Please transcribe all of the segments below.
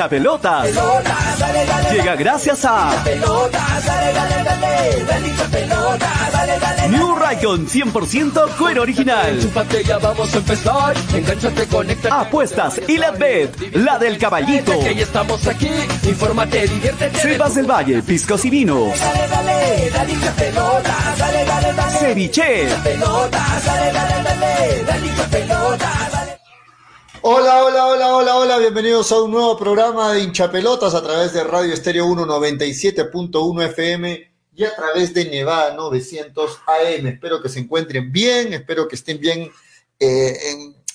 hinchapelotas. Llega gracias a New Raycon 100% cuero original. vamos a empezar. Conecta. Apuestas y la bet, la del caballito. Que estamos aquí. Infórmate, diviértete. Selvas del Valle, piscos y vinos. Dale, Hola, hola, hola, hola, hola, bienvenidos a un nuevo programa de hinchapelotas a través de Radio Estéreo 197.1 FM y a través de Nevada 900 AM. Espero que se encuentren bien, espero que estén bien eh,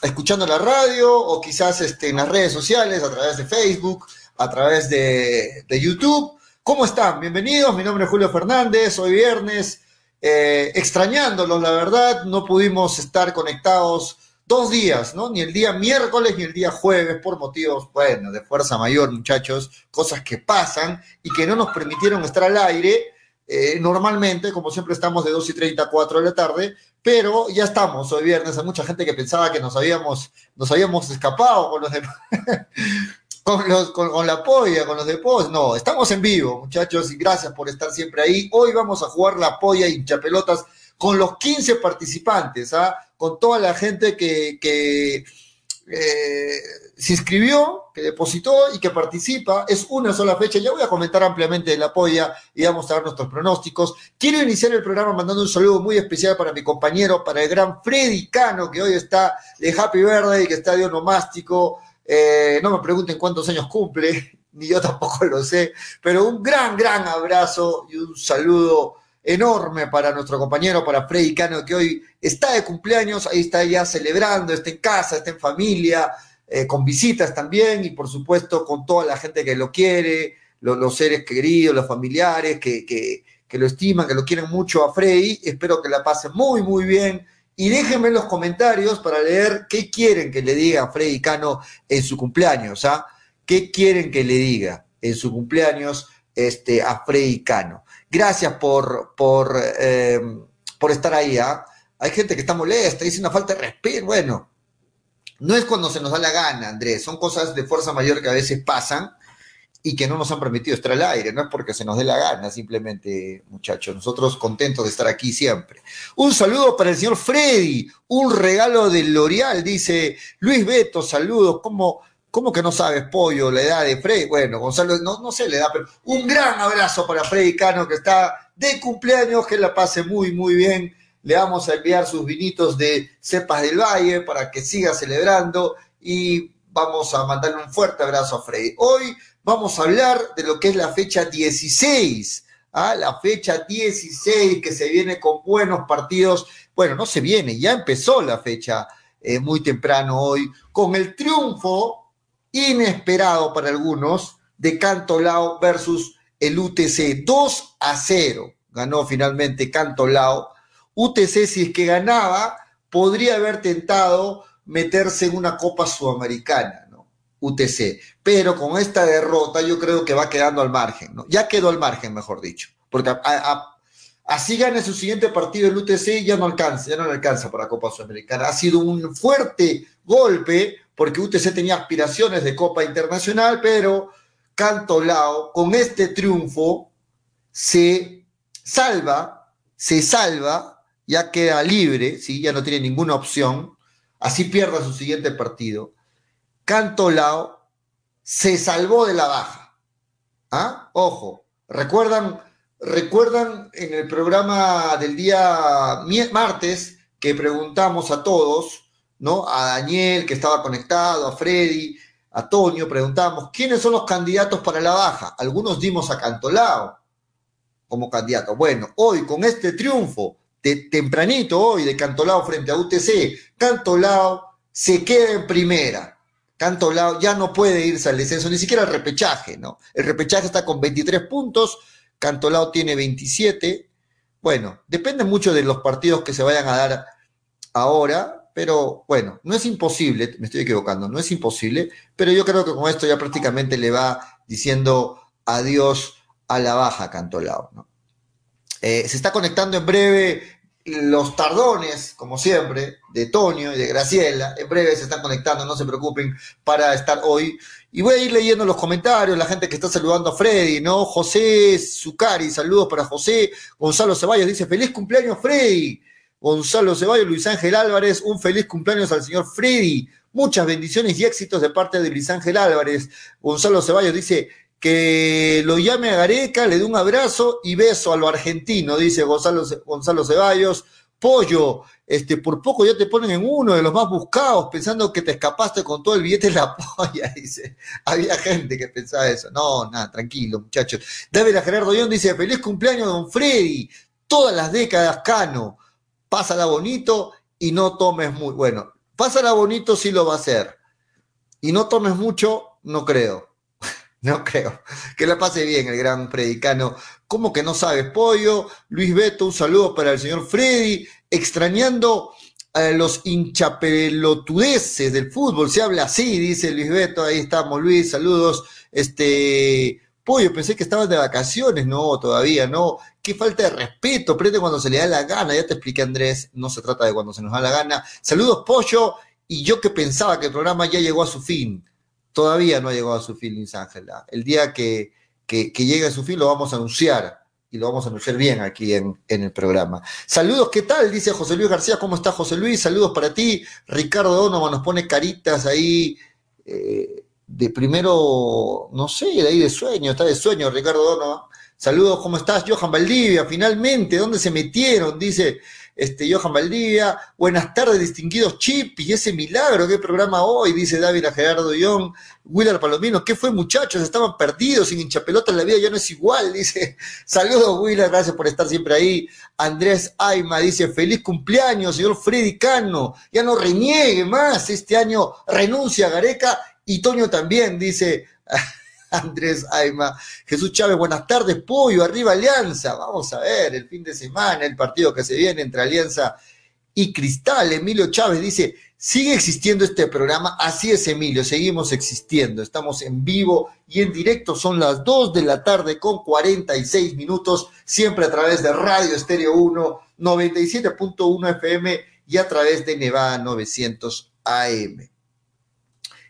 escuchando la radio o quizás este, en las redes sociales, a través de Facebook, a través de, de YouTube. ¿Cómo están? Bienvenidos, mi nombre es Julio Fernández, hoy viernes, eh, extrañándolos, la verdad, no pudimos estar conectados dos días, ¿no? Ni el día miércoles ni el día jueves por motivos, bueno, de fuerza mayor, muchachos, cosas que pasan y que no nos permitieron estar al aire. eh, normalmente, como siempre, estamos de 2 y 30 a 4 de la tarde, pero ya estamos hoy viernes. Hay mucha gente que pensaba que nos habíamos, nos habíamos escapado con los de, con, la polla, con los de. No, estamos en vivo, muchachos, y gracias por estar siempre ahí. Hoy vamos a jugar la polla hinchapelotas con los 15 participantes, ¿ah? Con toda la gente que, eh, se inscribió, que depositó y que participa. Es una sola fecha. Ya voy a comentar ampliamente de la polla y a dar nuestros pronósticos. Quiero iniciar el programa mandando un saludo muy especial para mi compañero, para el gran Freddy Cano, que hoy está de Happy Birthday, que está de onomástico. Eh, no me pregunten cuántos años cumple, ni yo tampoco lo sé, pero un gran, gran abrazo y un saludo enorme para nuestro compañero, para Freddy Cano, que hoy está de cumpleaños, ahí está ya celebrando, está en casa, está en familia, eh, con visitas también y por supuesto con toda la gente que lo quiere, lo- los seres queridos, los familiares que, que, que lo estiman, que lo quieren mucho a Freddy. Espero que la pasen muy, muy bien. Y déjenme en los comentarios para leer qué quieren que le diga a Freddy Cano en su cumpleaños, ¿ah? ¿Qué quieren que le diga en su cumpleaños este, a Freddy Cano? Gracias por, por, eh, por estar ahí, ¿ah? Hay gente que está molesta, dice una falta de respeto. Bueno, no es cuando se nos da la gana, Andrés, son cosas de fuerza mayor que a veces pasan y que no nos han permitido estar al aire, no es porque se nos dé la gana, simplemente, muchachos, nosotros contentos de estar aquí siempre. Un saludo para el señor Freddy, un regalo del L'Oreal, dice Luis Beto, saludos, ¿cómo, cómo que no sabes, pollo, la edad de Freddy? Bueno, Gonzalo, no, no sé la edad, pero un gran abrazo para Freddy Cano, que está de cumpleaños, que la pase muy, muy bien. Le vamos a enviar sus vinitos de cepas del valle para que siga celebrando y vamos a mandarle un fuerte abrazo a Freddy. Hoy vamos a hablar de lo que es la fecha 16, ¿ah? la fecha 16 que se viene con buenos partidos. Bueno, no se viene, ya empezó la fecha eh, muy temprano hoy con el triunfo inesperado para algunos de Cantolao versus el UTC. 2 a 0 ganó finalmente Cantolao. UTC, si es que ganaba, podría haber tentado meterse en una Copa Sudamericana, ¿no? UTC. Pero con esta derrota yo creo que va quedando al margen, ¿no? Ya quedó al margen, mejor dicho. Porque así gane su siguiente partido el UTC ya no alcanza, ya no le alcanza para Copa Sudamericana. Ha sido un fuerte golpe porque UTC tenía aspiraciones de Copa Internacional, pero Cantolao con este triunfo se salva, se salva, ya queda libre, ¿sí? ya no tiene ninguna opción, así pierda su siguiente partido. Cantolao se salvó de la baja. ¿Ah? Ojo, recuerdan, recuerdan en el programa del día martes que preguntamos a todos, ¿no? A Daniel que estaba conectado, a Freddy, a Tonio, preguntamos quiénes son los candidatos para la baja. Algunos dimos a Cantolao como candidato. Bueno, hoy con este triunfo de tempranito hoy de Cantolao frente a UTC, Cantolao se queda en primera. Cantolao ya no puede irse al descenso, ni siquiera al repechaje, ¿no? El repechaje está con 23 puntos, Cantolao tiene 27. Bueno, depende mucho de los partidos que se vayan a dar ahora, pero bueno, no es imposible, me estoy equivocando, no es imposible, pero yo creo que con esto ya prácticamente le va diciendo adiós a la baja Cantolao, ¿no? Eh, se está conectando en breve los tardones, como siempre, de Tonio y de Graciela. En breve se están conectando, no se preocupen, para estar hoy Y voy a ir leyendo los comentarios, la gente que está saludando a Freddy, ¿no? José Zucari, saludos para José. Gonzalo Ceballos dice, feliz cumpleaños Freddy. Gonzalo Ceballos, Luis Ángel Álvarez, un feliz cumpleaños al señor Freddy. Muchas bendiciones y éxitos de parte de Luis Ángel Álvarez. Gonzalo Ceballos dice que lo llame a Gareca, le dé un abrazo y beso a lo argentino, dice Gonzalo, Gonzalo Ceballos. Pollo, este, por poco ya te ponen en uno de los más buscados, pensando que te escapaste con todo el billete de la polla, dice. Había gente que pensaba eso. No, nada, tranquilo, muchachos. David Gerardo Young dice, feliz cumpleaños, don Freddy. Todas las décadas, Cano. Pásala bonito y no tomes muy. Bueno, pásala bonito sí lo va a hacer. Y no tomes mucho, no creo. No creo. Que la pase bien el gran predicano. ¿Cómo que no sabes, pollo? Luis Beto, un saludo para el señor Freddy. Extrañando a los hinchapelotudeces del fútbol. Se habla así, dice Luis Beto. Ahí estamos, Luis. Saludos. Este. Pollo, pensé que estabas de vacaciones. No, todavía no. Qué falta de respeto. Prende cuando se le da la gana. Ya te expliqué, Andrés. No se trata de cuando se nos da la gana. Saludos, Pollo. Y yo que pensaba que el programa ya llegó a su fin todavía no ha llegado a su fin Luis Ángel. El día que, que, llegue a su fin lo vamos a anunciar y lo vamos a anunciar bien aquí en, el programa. Saludos, ¿qué tal? Dice José Luis García, ¿cómo está José Luis? Saludos para ti. Ricardo Donovan nos pone caritas ahí eh, de primero, no sé, de ahí de sueño, está de sueño Ricardo Donovan. Saludos, ¿cómo estás? Johan Valdivia, finalmente, ¿dónde se metieron? Dice este, Johan Valdivia. Buenas tardes, distinguidos Chip, y ese milagro, qué programa hoy, dice David a Gerardo Young. Willard Palomino, ¿qué fue, muchachos? Estaban perdidos, sin hinchapelota la vida ya no es igual, dice. Saludos, Willard, gracias por estar siempre ahí. Andrés Aima dice, feliz cumpleaños, señor Freddy Cano. Ya no reniegue más, este año renuncia a Gareca y Toño también, dice. Andrés Aima. Jesús Chávez, buenas tardes, Pollo, arriba Alianza. Vamos a ver el fin de semana, el partido que se viene entre Alianza y Cristal. Emilio Chávez dice, sigue existiendo este programa. Así es, Emilio, seguimos existiendo. Estamos en vivo y en directo. Son las 2 de la tarde con 46 minutos, siempre a través de Radio Estéreo 1, 97.1 FM y a través de Nevada 900 AM.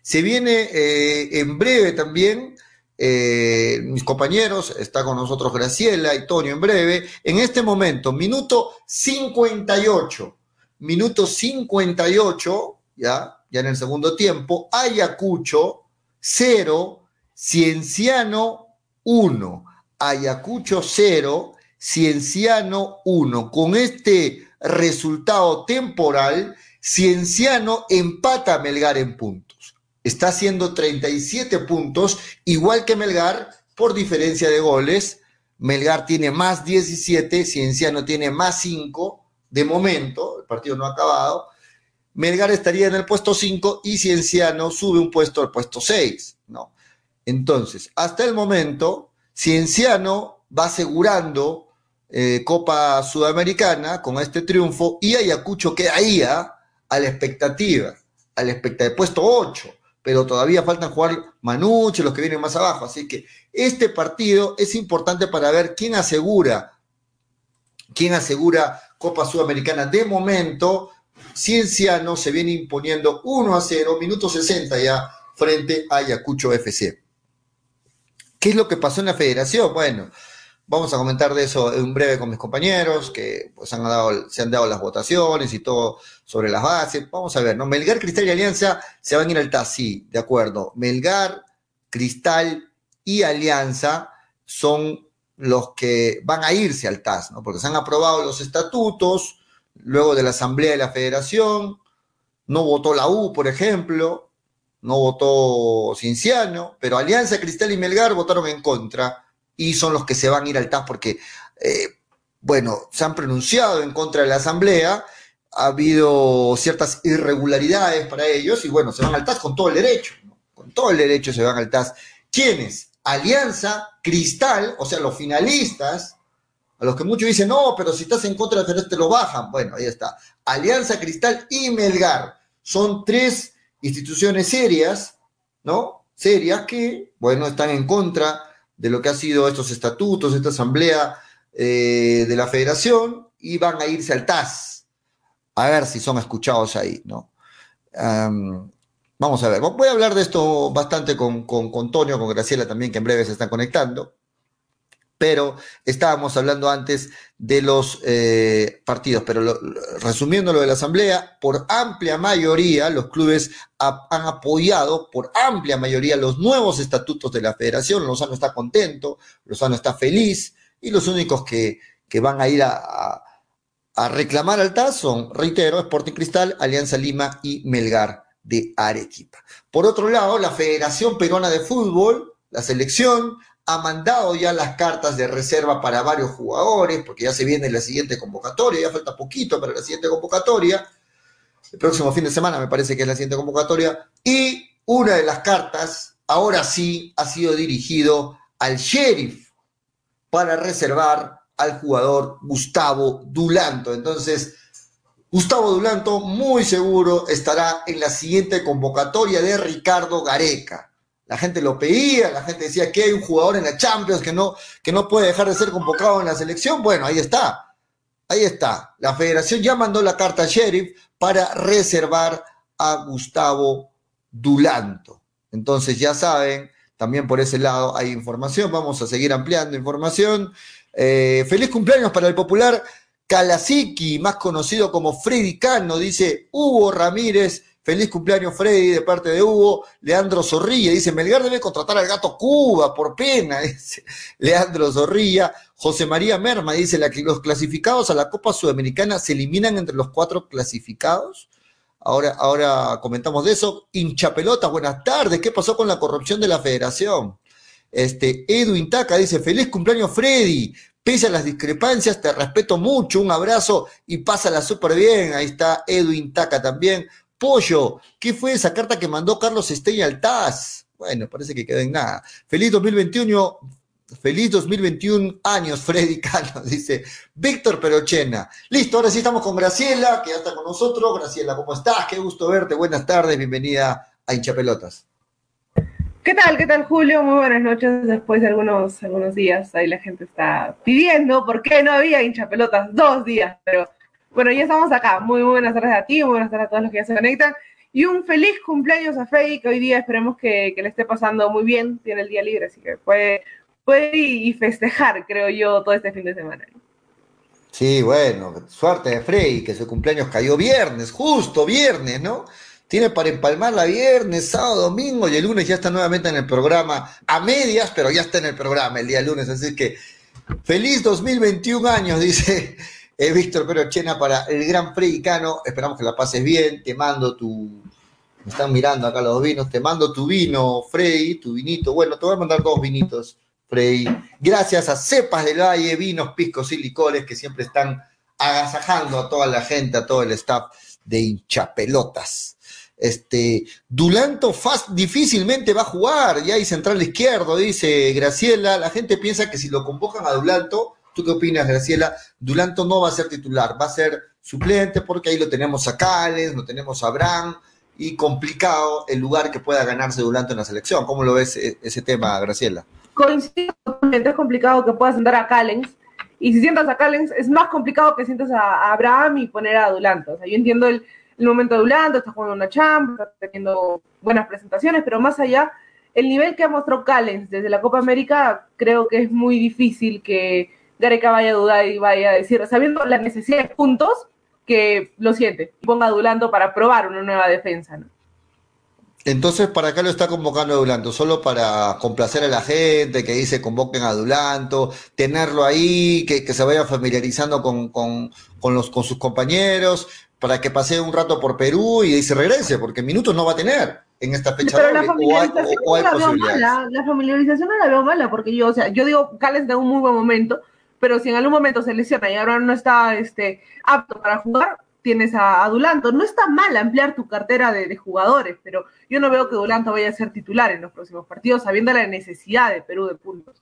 Se viene eh, en breve también eh, mis compañeros, está con nosotros Graciela y Tonio en breve. En este momento, minuto 58, minuto 58, ya, ya en el segundo tiempo, Ayacucho 0, Cienciano 1. Ayacucho 0, Cienciano 1. Con este resultado temporal, Cienciano empata a Melgar en punto está haciendo 37 puntos, igual que Melgar, por diferencia de goles. Melgar tiene más 17, Cienciano tiene más 5 de momento, el partido no ha acabado. Melgar estaría en el puesto 5 y Cienciano sube un puesto al puesto 6, ¿no? Entonces, hasta el momento, Cienciano va asegurando eh, Copa Sudamericana con este triunfo y Ayacucho queda ahí ¿ah? a la expectativa, a la expectativa, puesto 8 pero todavía faltan jugar Manuche, los que vienen más abajo. Así que este partido es importante para ver quién asegura, quién asegura Copa Sudamericana. De momento, Cienciano se viene imponiendo 1 a 0, minuto 60 ya, frente a Ayacucho FC. ¿Qué es lo que pasó en la federación? Bueno, Vamos a comentar de eso en breve con mis compañeros, que pues han dado, se han dado las votaciones y todo sobre las bases. Vamos a ver, ¿no? Melgar, Cristal y Alianza se van a ir al TAS, sí, de acuerdo. Melgar, Cristal y Alianza son los que van a irse al TAS, ¿no? Porque se han aprobado los estatutos, luego de la Asamblea de la Federación, no votó la U, por ejemplo, no votó Cinciano, pero Alianza, Cristal y Melgar votaron en contra y son los que se van a ir al TAS porque, eh, bueno, se han pronunciado en contra de la Asamblea, ha habido ciertas irregularidades para ellos y bueno, se van al TAS con todo el derecho, con todo el derecho se van al TAS. ¿Quiénes? Alianza, Cristal, o sea, los finalistas, a los que muchos dicen, no, pero si estás en contra de te lo bajan. Bueno, ahí está. Alianza, Cristal y Melgar. Son tres instituciones serias, ¿no? Serias que, bueno, están en contra de lo que ha sido estos estatutos, esta asamblea eh, de la federación, y van a irse al TAS, a ver si son escuchados ahí, ¿no? Vamos a ver, voy a hablar de esto bastante con, con, con Tonio, con Graciela también, que en breve se están conectando pero estábamos hablando antes de los eh, partidos, pero resumiendo lo de la Asamblea, por amplia mayoría los clubes han apoyado por amplia mayoría los nuevos estatutos de la federación, Lozano está contento, Lozano está feliz, y los únicos que, que van a ir a, a, reclamar al TAS son, reitero, Sporting Cristal, Alianza Lima y Melgar de Arequipa. Por otro lado, la Federación Peruana de Fútbol, la selección, ha mandado ya las cartas de reserva para varios jugadores, porque ya se viene la siguiente convocatoria, ya falta poquito para la siguiente convocatoria. El próximo fin de semana me parece que es la siguiente convocatoria. Y una de las cartas, ahora sí, ha sido dirigido al sheriff para reservar al jugador Gustavo Dulanto. Entonces, Gustavo Dulanto muy seguro estará en la siguiente convocatoria de Ricardo Gareca. La gente lo pedía, la gente decía que hay un jugador en la Champions que no, que no puede dejar de ser convocado en la selección. Bueno, ahí está. Ahí está. La federación ya mandó la carta a Sheriff para reservar a Gustavo Dulanto. Entonces ya saben, también por ese lado hay información. Vamos a seguir ampliando información. Eh, feliz cumpleaños para el popular Kalasiki, más conocido como Freddy Cano, dice Hugo Ramírez Feliz cumpleaños Freddy de parte de Hugo. Leandro Zorrilla dice, Melgar debe contratar al gato Cuba, por pena, dice Leandro Zorrilla. José María Merma dice, los clasificados a la Copa Sudamericana se eliminan entre los cuatro clasificados. Ahora, ahora comentamos de eso. Hinchapelota, buenas tardes. ¿Qué pasó con la corrupción de la federación? Este, Edu Intaca dice, feliz cumpleaños Freddy. Pese a las discrepancias, te respeto mucho, un abrazo y pásala súper bien. Ahí está Edu Intaca también. Pollo, ¿qué fue esa carta que mandó Carlos Estella al TAS? Bueno, parece que quedó en nada. Feliz 2021, feliz 2021 años, Freddy Cano, dice Víctor Perochena. Listo, ahora sí estamos con Graciela, que ya está con nosotros. Graciela, ¿cómo estás? Qué gusto verte. Buenas tardes, bienvenida a Hinchapelotas. ¿Qué tal? ¿Qué tal, Julio? Muy buenas noches. Después de algunos, algunos días, ahí la gente está pidiendo por qué no había hinchapelotas. Dos días, pero bueno, ya estamos acá. Muy, buenas tardes a ti, muy buenas tardes a todos los que ya se conectan. Y un feliz cumpleaños a Freddy, que hoy día esperemos que, le esté pasando muy bien. Tiene el día libre, así que puede, puede y festejar, creo yo, todo este fin de semana. Sí, bueno, suerte de Freddy, que su cumpleaños cayó viernes, justo viernes, ¿no? Tiene para empalmar la viernes, sábado, domingo y el lunes ya está nuevamente en el programa, a medias, pero ya está en el programa el día lunes, así que feliz 2021 años, dice eh, Víctor Perochena para el Gran Predicano. Esperamos que la pases bien. Te mando tu. Me están mirando acá los vinos. Te mando tu vino, Freddy, tu vinito. Bueno, te voy a mandar dos vinitos, Freddy. Gracias a Cepas del Valle, vinos, piscos y licores que siempre están agasajando a toda la gente, a todo el staff de hinchapelotas. Este, Dulanto fast, difícilmente va a jugar, ya hay central izquierdo, dice Graciela. La gente piensa que si lo convocan a Dulanto, ¿Tú qué opinas, Graciela? Dulanto no va a ser titular, va a ser suplente porque ahí lo tenemos a Cales, lo tenemos a Abraham y complicado el lugar que pueda ganarse Dulanto en la selección. ¿Cómo lo ves e-, ese tema, Graciela? Coincido, es complicado que puedas sentar a Callens y si sientas a Callens es más complicado que sientas a, Abraham y poner a Dulanto. O sea, yo entiendo el, momento de Dulanto, está jugando una champ, está teniendo buenas presentaciones, pero más allá, el nivel que ha mostrado Callens desde la Copa América creo que es muy difícil que Gareca vaya a dudar y vaya a decir, sabiendo la necesidad de puntos, que lo siente y ponga a Dulanto para probar una nueva defensa, ¿no? Entonces, ¿para qué lo está convocando a Dulanto? ¿Solo para complacer a la gente, que dice convoquen a Dulanto, tenerlo ahí, que, se vaya familiarizando con, con, los, con sus compañeros, para que pase un rato por Perú y se regrese, porque minutos no va a tener en esta fecha. Pero la familiarización, no la veo mala, la familiarización no la veo mala, porque yo, o sea, yo digo, Cales de un muy buen momento, pero si en algún momento se lesiona y ahora no está este, apto para jugar, tienes a, Dulanto. No está mal ampliar tu cartera de, jugadores, pero yo no veo que Dulanto vaya a ser titular en los próximos partidos, sabiendo la necesidad de Perú de puntos.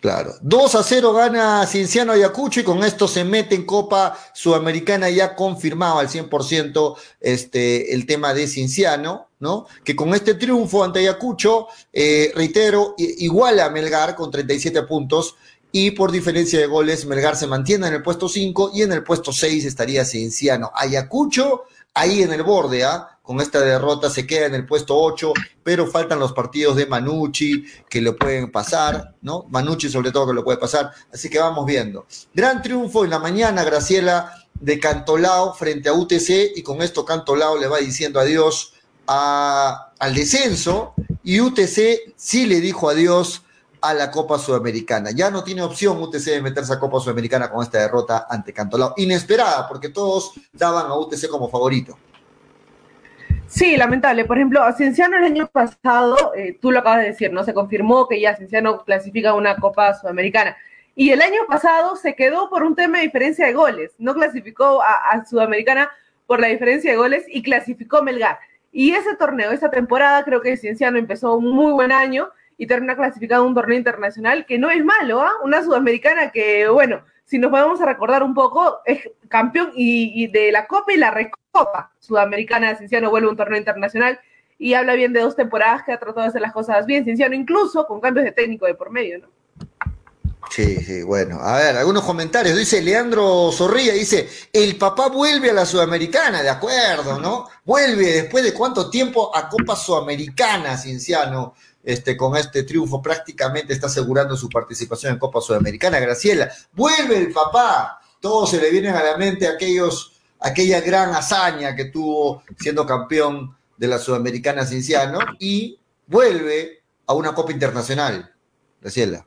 Claro. 2 a 0 gana Cienciano Ayacucho y con esto se mete en Copa Sudamericana ya confirmado al 100% este, el tema de Cienciano, ¿no? Que con este triunfo ante Ayacucho, eh, reitero, iguala a Melgar con 37 puntos y por diferencia de goles Melgar se mantiene en el puesto 5 y en el puesto 6 estaría Cienciano. Ayacucho ahí en el borde, ¿ah? Con esta derrota se queda en el puesto 8, pero faltan los partidos de Manucci que lo pueden pasar, ¿no? Manucci sobre todo que lo puede pasar, así que vamos viendo. Gran triunfo en la mañana, Graciela, de Cantolao frente a UTC, y con esto Cantolao le va diciendo adiós a, al descenso, y UTC sí le dijo adiós a la Copa Sudamericana. Ya no tiene opción UTC de meterse a Copa Sudamericana con esta derrota ante Cantolao. Inesperada, porque todos daban a UTC como favorito. Sí, lamentable. Por ejemplo, Cienciano el año pasado, eh, tú lo acabas de decir, ¿no? Se confirmó que ya Cienciano clasifica una Copa Sudamericana. Y el año pasado se quedó por un tema de diferencia de goles. No clasificó a, a Sudamericana por la diferencia de goles y clasificó Melgar. Y ese torneo, esa temporada, creo que Cienciano empezó un muy buen año y termina clasificado un torneo internacional que no es malo, ¿ah? Una sudamericana que, bueno, si nos podemos a recordar un poco, es campeón y, de la Copa y la Recopa Sudamericana. Cienciano vuelve a un torneo internacional y habla bien de dos temporadas que ha tratado de hacer las cosas bien. Cienciano, incluso con cambios de técnico de por medio, ¿no? Sí, sí, bueno. A ver, algunos comentarios. Dice Leandro Zorrilla, dice, el papá vuelve a la Sudamericana, de acuerdo, ¿no? Vuelve después de cuánto tiempo a Copa Sudamericana, Cienciano este, con este triunfo prácticamente está asegurando su participación en Copa Sudamericana. Graciela, vuelve el papá. Todos se le vienen a la mente aquellos, aquella gran hazaña que tuvo siendo campeón de la Sudamericana Cinciano y vuelve a una Copa Internacional. Graciela.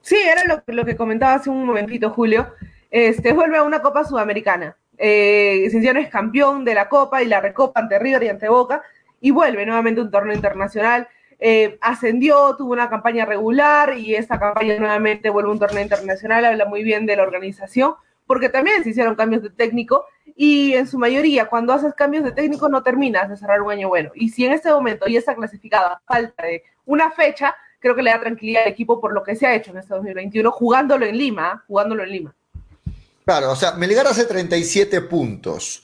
Sí, era lo, que comentaba hace un momentito, Julio. Este, vuelve a una Copa Sudamericana. Eh, Cinciano es campeón de la Copa y la Recopa ante River y ante Boca y vuelve nuevamente a un torneo internacional eh, ascendió, tuvo una campaña regular y esta campaña nuevamente vuelve a un torneo internacional, habla muy bien de la organización, porque también se hicieron cambios de técnico y en su mayoría cuando haces cambios de técnico no terminas de cerrar un año bueno. Y si en este momento ya está clasificada falta de una fecha, creo que le da tranquilidad al equipo por lo que se ha hecho en este 2021, jugándolo en Lima, jugándolo en Lima. Claro, o sea, Melgar hace 37 puntos.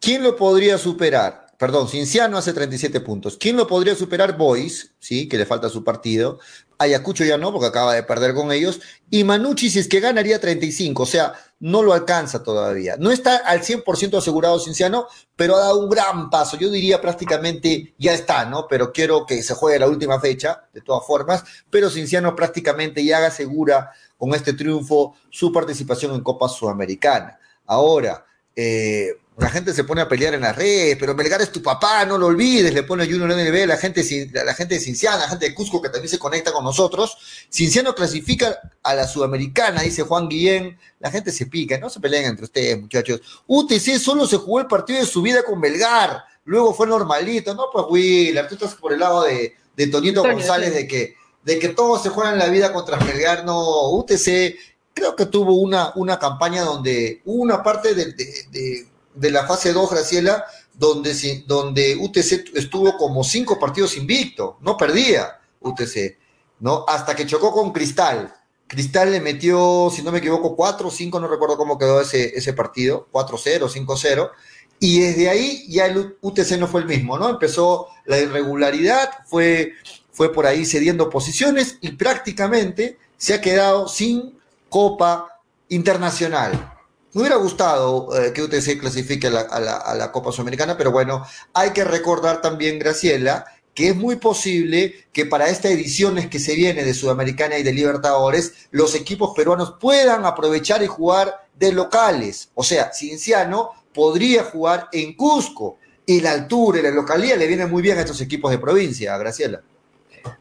¿Quién lo podría superar? Perdón, Cinciano hace 37 puntos. ¿Quién lo podría superar? Boys, ¿sí? que le falta su partido. Ayacucho ya no, porque acaba de perder con ellos. Y Manucci, si es que ganaría 35, o sea, no lo alcanza todavía. No está al 100% asegurado Cinciano, pero ha dado un gran paso. Yo diría prácticamente ya está, ¿no? Pero quiero que se juegue la última fecha, de todas formas. Pero Cinciano prácticamente ya asegura con este triunfo su participación en Copa Sudamericana. Ahora, eh, la gente se pone a pelear en las redes, pero Melgar es tu papá, no lo olvides, le pone Junior NB, la gente, la gente de Cinciana, la gente de Cusco que también se conecta con nosotros. Cinciano clasifica a la Sudamericana, dice Juan Guillén, la gente se pica, no se peleen entre ustedes, muchachos. UTC solo se jugó el partido de su vida con Melgar, luego fue normalito, no, pues Will, tú estás por el lado de, de Tonito González, de que, de que todos se juegan la vida contra Melgar, no, UTC creo que tuvo una, una campaña donde hubo una parte de de la fase 2, Graciela, donde, donde UTC estuvo como cinco partidos invicto, no perdía UTC, ¿no? Hasta que chocó con Cristal. Cristal le metió, si no me equivoco, 4 o 5, no recuerdo cómo quedó ese, ese partido, 4-0, 5-0, y desde ahí ya el UTC no fue el mismo, ¿no? Empezó la irregularidad, fue, fue por ahí cediendo posiciones y prácticamente se ha quedado sin Copa Internacional. Me hubiera gustado eh, que UTC clasifique a la, Copa Sudamericana, pero bueno, hay que recordar también, Graciela, que es muy posible que para esta ediciones que se viene de Sudamericana y de Libertadores, los equipos peruanos puedan aprovechar y jugar de locales. O sea, Cienciano podría jugar en Cusco y la altura y la localidad le vienen muy bien a estos equipos de provincia, Graciela.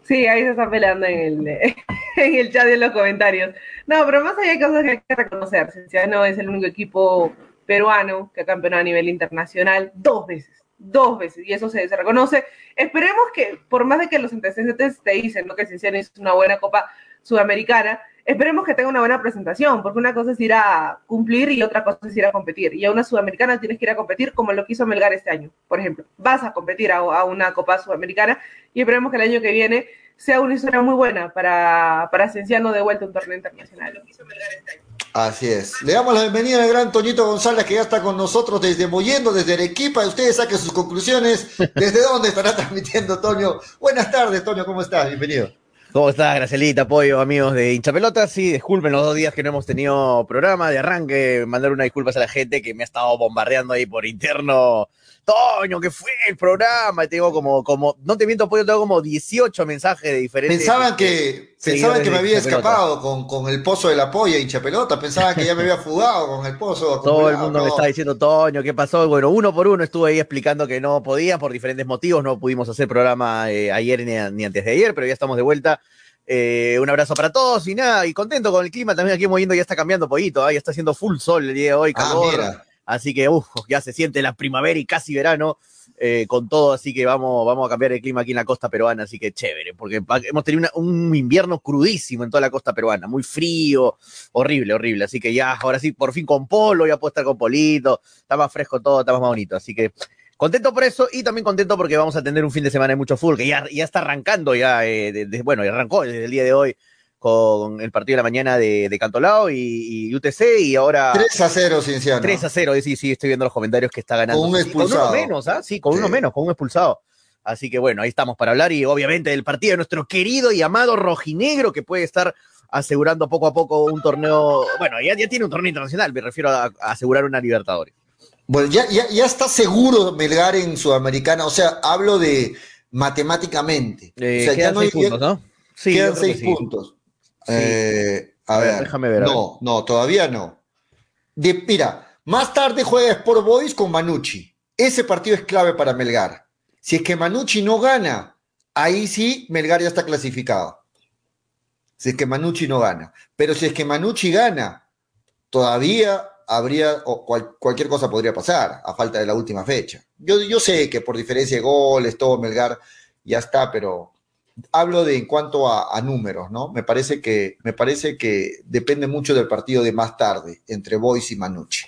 Sí, ahí se está peleando en el, en el chat y en los comentarios. No, pero más allá hay cosas que hay que reconocer. Cienciano es el único equipo peruano que ha campeonado a nivel internacional dos veces. Dos veces. Y eso se, se reconoce. Esperemos que, por más de que los antecedentes te dicen ¿no? que Cienciano es una buena Copa Sudamericana, esperemos que tenga una buena presentación, porque una cosa es ir a cumplir y otra cosa es ir a competir. Y a una sudamericana tienes que ir a competir como lo quiso Melgar este año, por ejemplo. Vas a competir a, una Copa Sudamericana y esperemos que el año que viene sea una historia muy buena para, para Cienciano de vuelta a un torneo internacional. Así es. Le damos la bienvenida al gran Toñito González que ya está con nosotros desde Moyendo, desde Arequipa. Ustedes saquen sus conclusiones. ¿Desde dónde estará transmitiendo, Toño? Buenas tardes, Toño, ¿cómo estás? Bienvenido. ¿Cómo estás, Gracelita, apoyo, amigos de Hinchapelotas? Sí, disculpen los dos días que no hemos tenido programa de arranque, mandar una disculpas a la gente que me ha estado bombardeando ahí por interno Toño, que fue el programa. Y tengo como, como, no te miento, pollo, tengo como 18 mensajes de diferentes. Pensaban que, pensaban que me había escapado con, con, el pozo de la polla, hincha pelota. Pensaban que ya me había fugado con el pozo. Todo el mundo me está diciendo, Toño, ¿qué pasó? Bueno, uno por uno estuve ahí explicando que no podía por diferentes motivos. No pudimos hacer programa eh, ayer ni, ni antes de ayer, pero ya estamos de vuelta eh, un abrazo para todos y nada, y contento con el clima también aquí moviendo, ya está cambiando poquito, ya está haciendo full sol el día de hoy, ah, calor. Así que uf, ya se siente la primavera y casi verano eh, con todo, así que vamos, vamos a cambiar el clima aquí en la costa peruana, así que chévere, porque hemos tenido un invierno crudísimo en toda la costa peruana, muy frío, horrible, horrible, así que ya, ahora sí, por fin con polo, ya puedo estar con polito, está más fresco todo, está más bonito, así que Contento por eso y también contento porque vamos a tener un fin de semana de mucho fútbol, que ya, ya está arrancando ya, eh, bueno, arrancó desde el día de hoy con el partido de la mañana de, de Cantolao y, UTC y ahora... 3 a 0, Cienciano. 3 a 0, sí, sí, estoy viendo los comentarios que está ganando. Con un expulsado. con uno menos, ¿ah? Sí, con uno menos, con un expulsado. Así que bueno, ahí estamos para hablar y obviamente del partido de nuestro querido y amado rojinegro que puede estar asegurando poco a poco un torneo, bueno, ya, ya tiene un torneo internacional, me refiero a, a asegurar una Libertadores. Bueno, ya, ya, ya está seguro Melgar en Sudamericana, o sea, hablo de matemáticamente. Eh, o sea, ya no seis puntos, ¿no? Sí, quedan seis puntos. Eh, a, ver, déjame ver. No, no, todavía no. De, mira, más tarde juega Sport Boys con Manucci. Ese partido es clave para Melgar. Si es que Manucci no gana, ahí sí Melgar ya está clasificado. Si es que Manucci no gana. Pero si es que Manucci gana, todavía habría, o cualquier cosa podría pasar a falta de la última fecha. Yo, yo sé que por diferencia de goles, todo Melgar ya está, pero hablo de en cuanto a, números, ¿no? Me parece, que, me parece que depende mucho del partido de más tarde entre Boys y Manucci.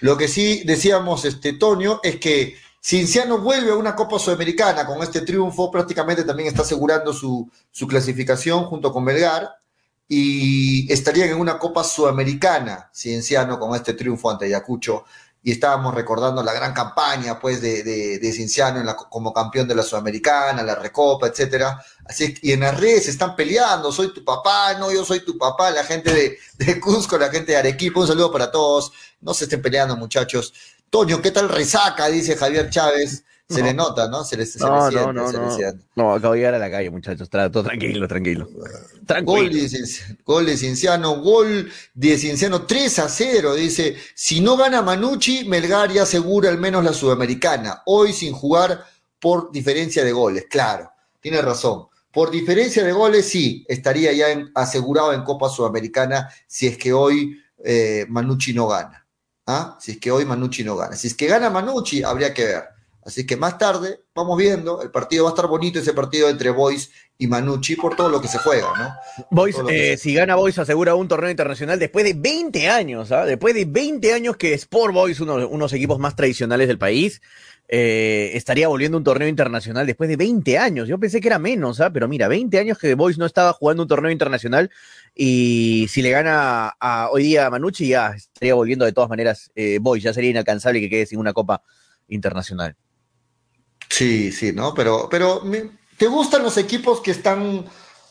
Lo que sí decíamos, este, Tonio, es que Cinciano vuelve a una Copa Sudamericana con este triunfo, prácticamente también está asegurando su, su clasificación junto con Melgar y estarían en una Copa Sudamericana, Cienciano, con este triunfo ante Ayacucho. Y estábamos recordando la gran campaña, pues, de, de, la, como campeón de la Sudamericana, la Recopa, etcétera. Así y en las redes están peleando, soy tu papá, no, yo soy tu papá, la gente de, de Cusco, la gente de Arequipa, un saludo para todos. No se estén peleando, muchachos. Toño, ¿qué tal resaca? Dice Javier Chávez. Se le nota, ¿no? Se le, se no, no, no, no. no, acabo de llegar a la calle, muchachos. Todo tranquilo, tranquilo. Gol de, gol de Cienciano, gol de Cienciano 3 a 0. Dice: Si no gana Manucci, Melgar ya asegura al menos la Sudamericana. Hoy sin jugar por diferencia de goles. Claro, tiene razón. Por diferencia de goles, sí, estaría ya asegurado en Copa Sudamericana si es que hoy eh, Manucci no gana. ¿Ah? Si es que hoy Manucci no gana. Si es que gana Manucci, habría que ver. Así que más tarde vamos viendo, el partido va a estar bonito, ese partido entre Boys y Manucci por todo lo que se juega, ¿no? Boys, eh, si gana Boys asegura un torneo internacional después de 20 años, ¿ah? Después de 20 años que Sport Boys, uno, de unos equipos más tradicionales del país, eh, estaría volviendo un torneo internacional después de 20 años. Yo pensé que era menos, ¿ah? Pero mira, 20 años que Boys no estaba jugando un torneo internacional y si le gana a, hoy día a Manucci ya estaría volviendo de todas maneras eh, Boys, ya sería inalcanzable que quede sin una copa internacional. Sí, sí, ¿no? Pero, pero ¿te gustan los equipos que están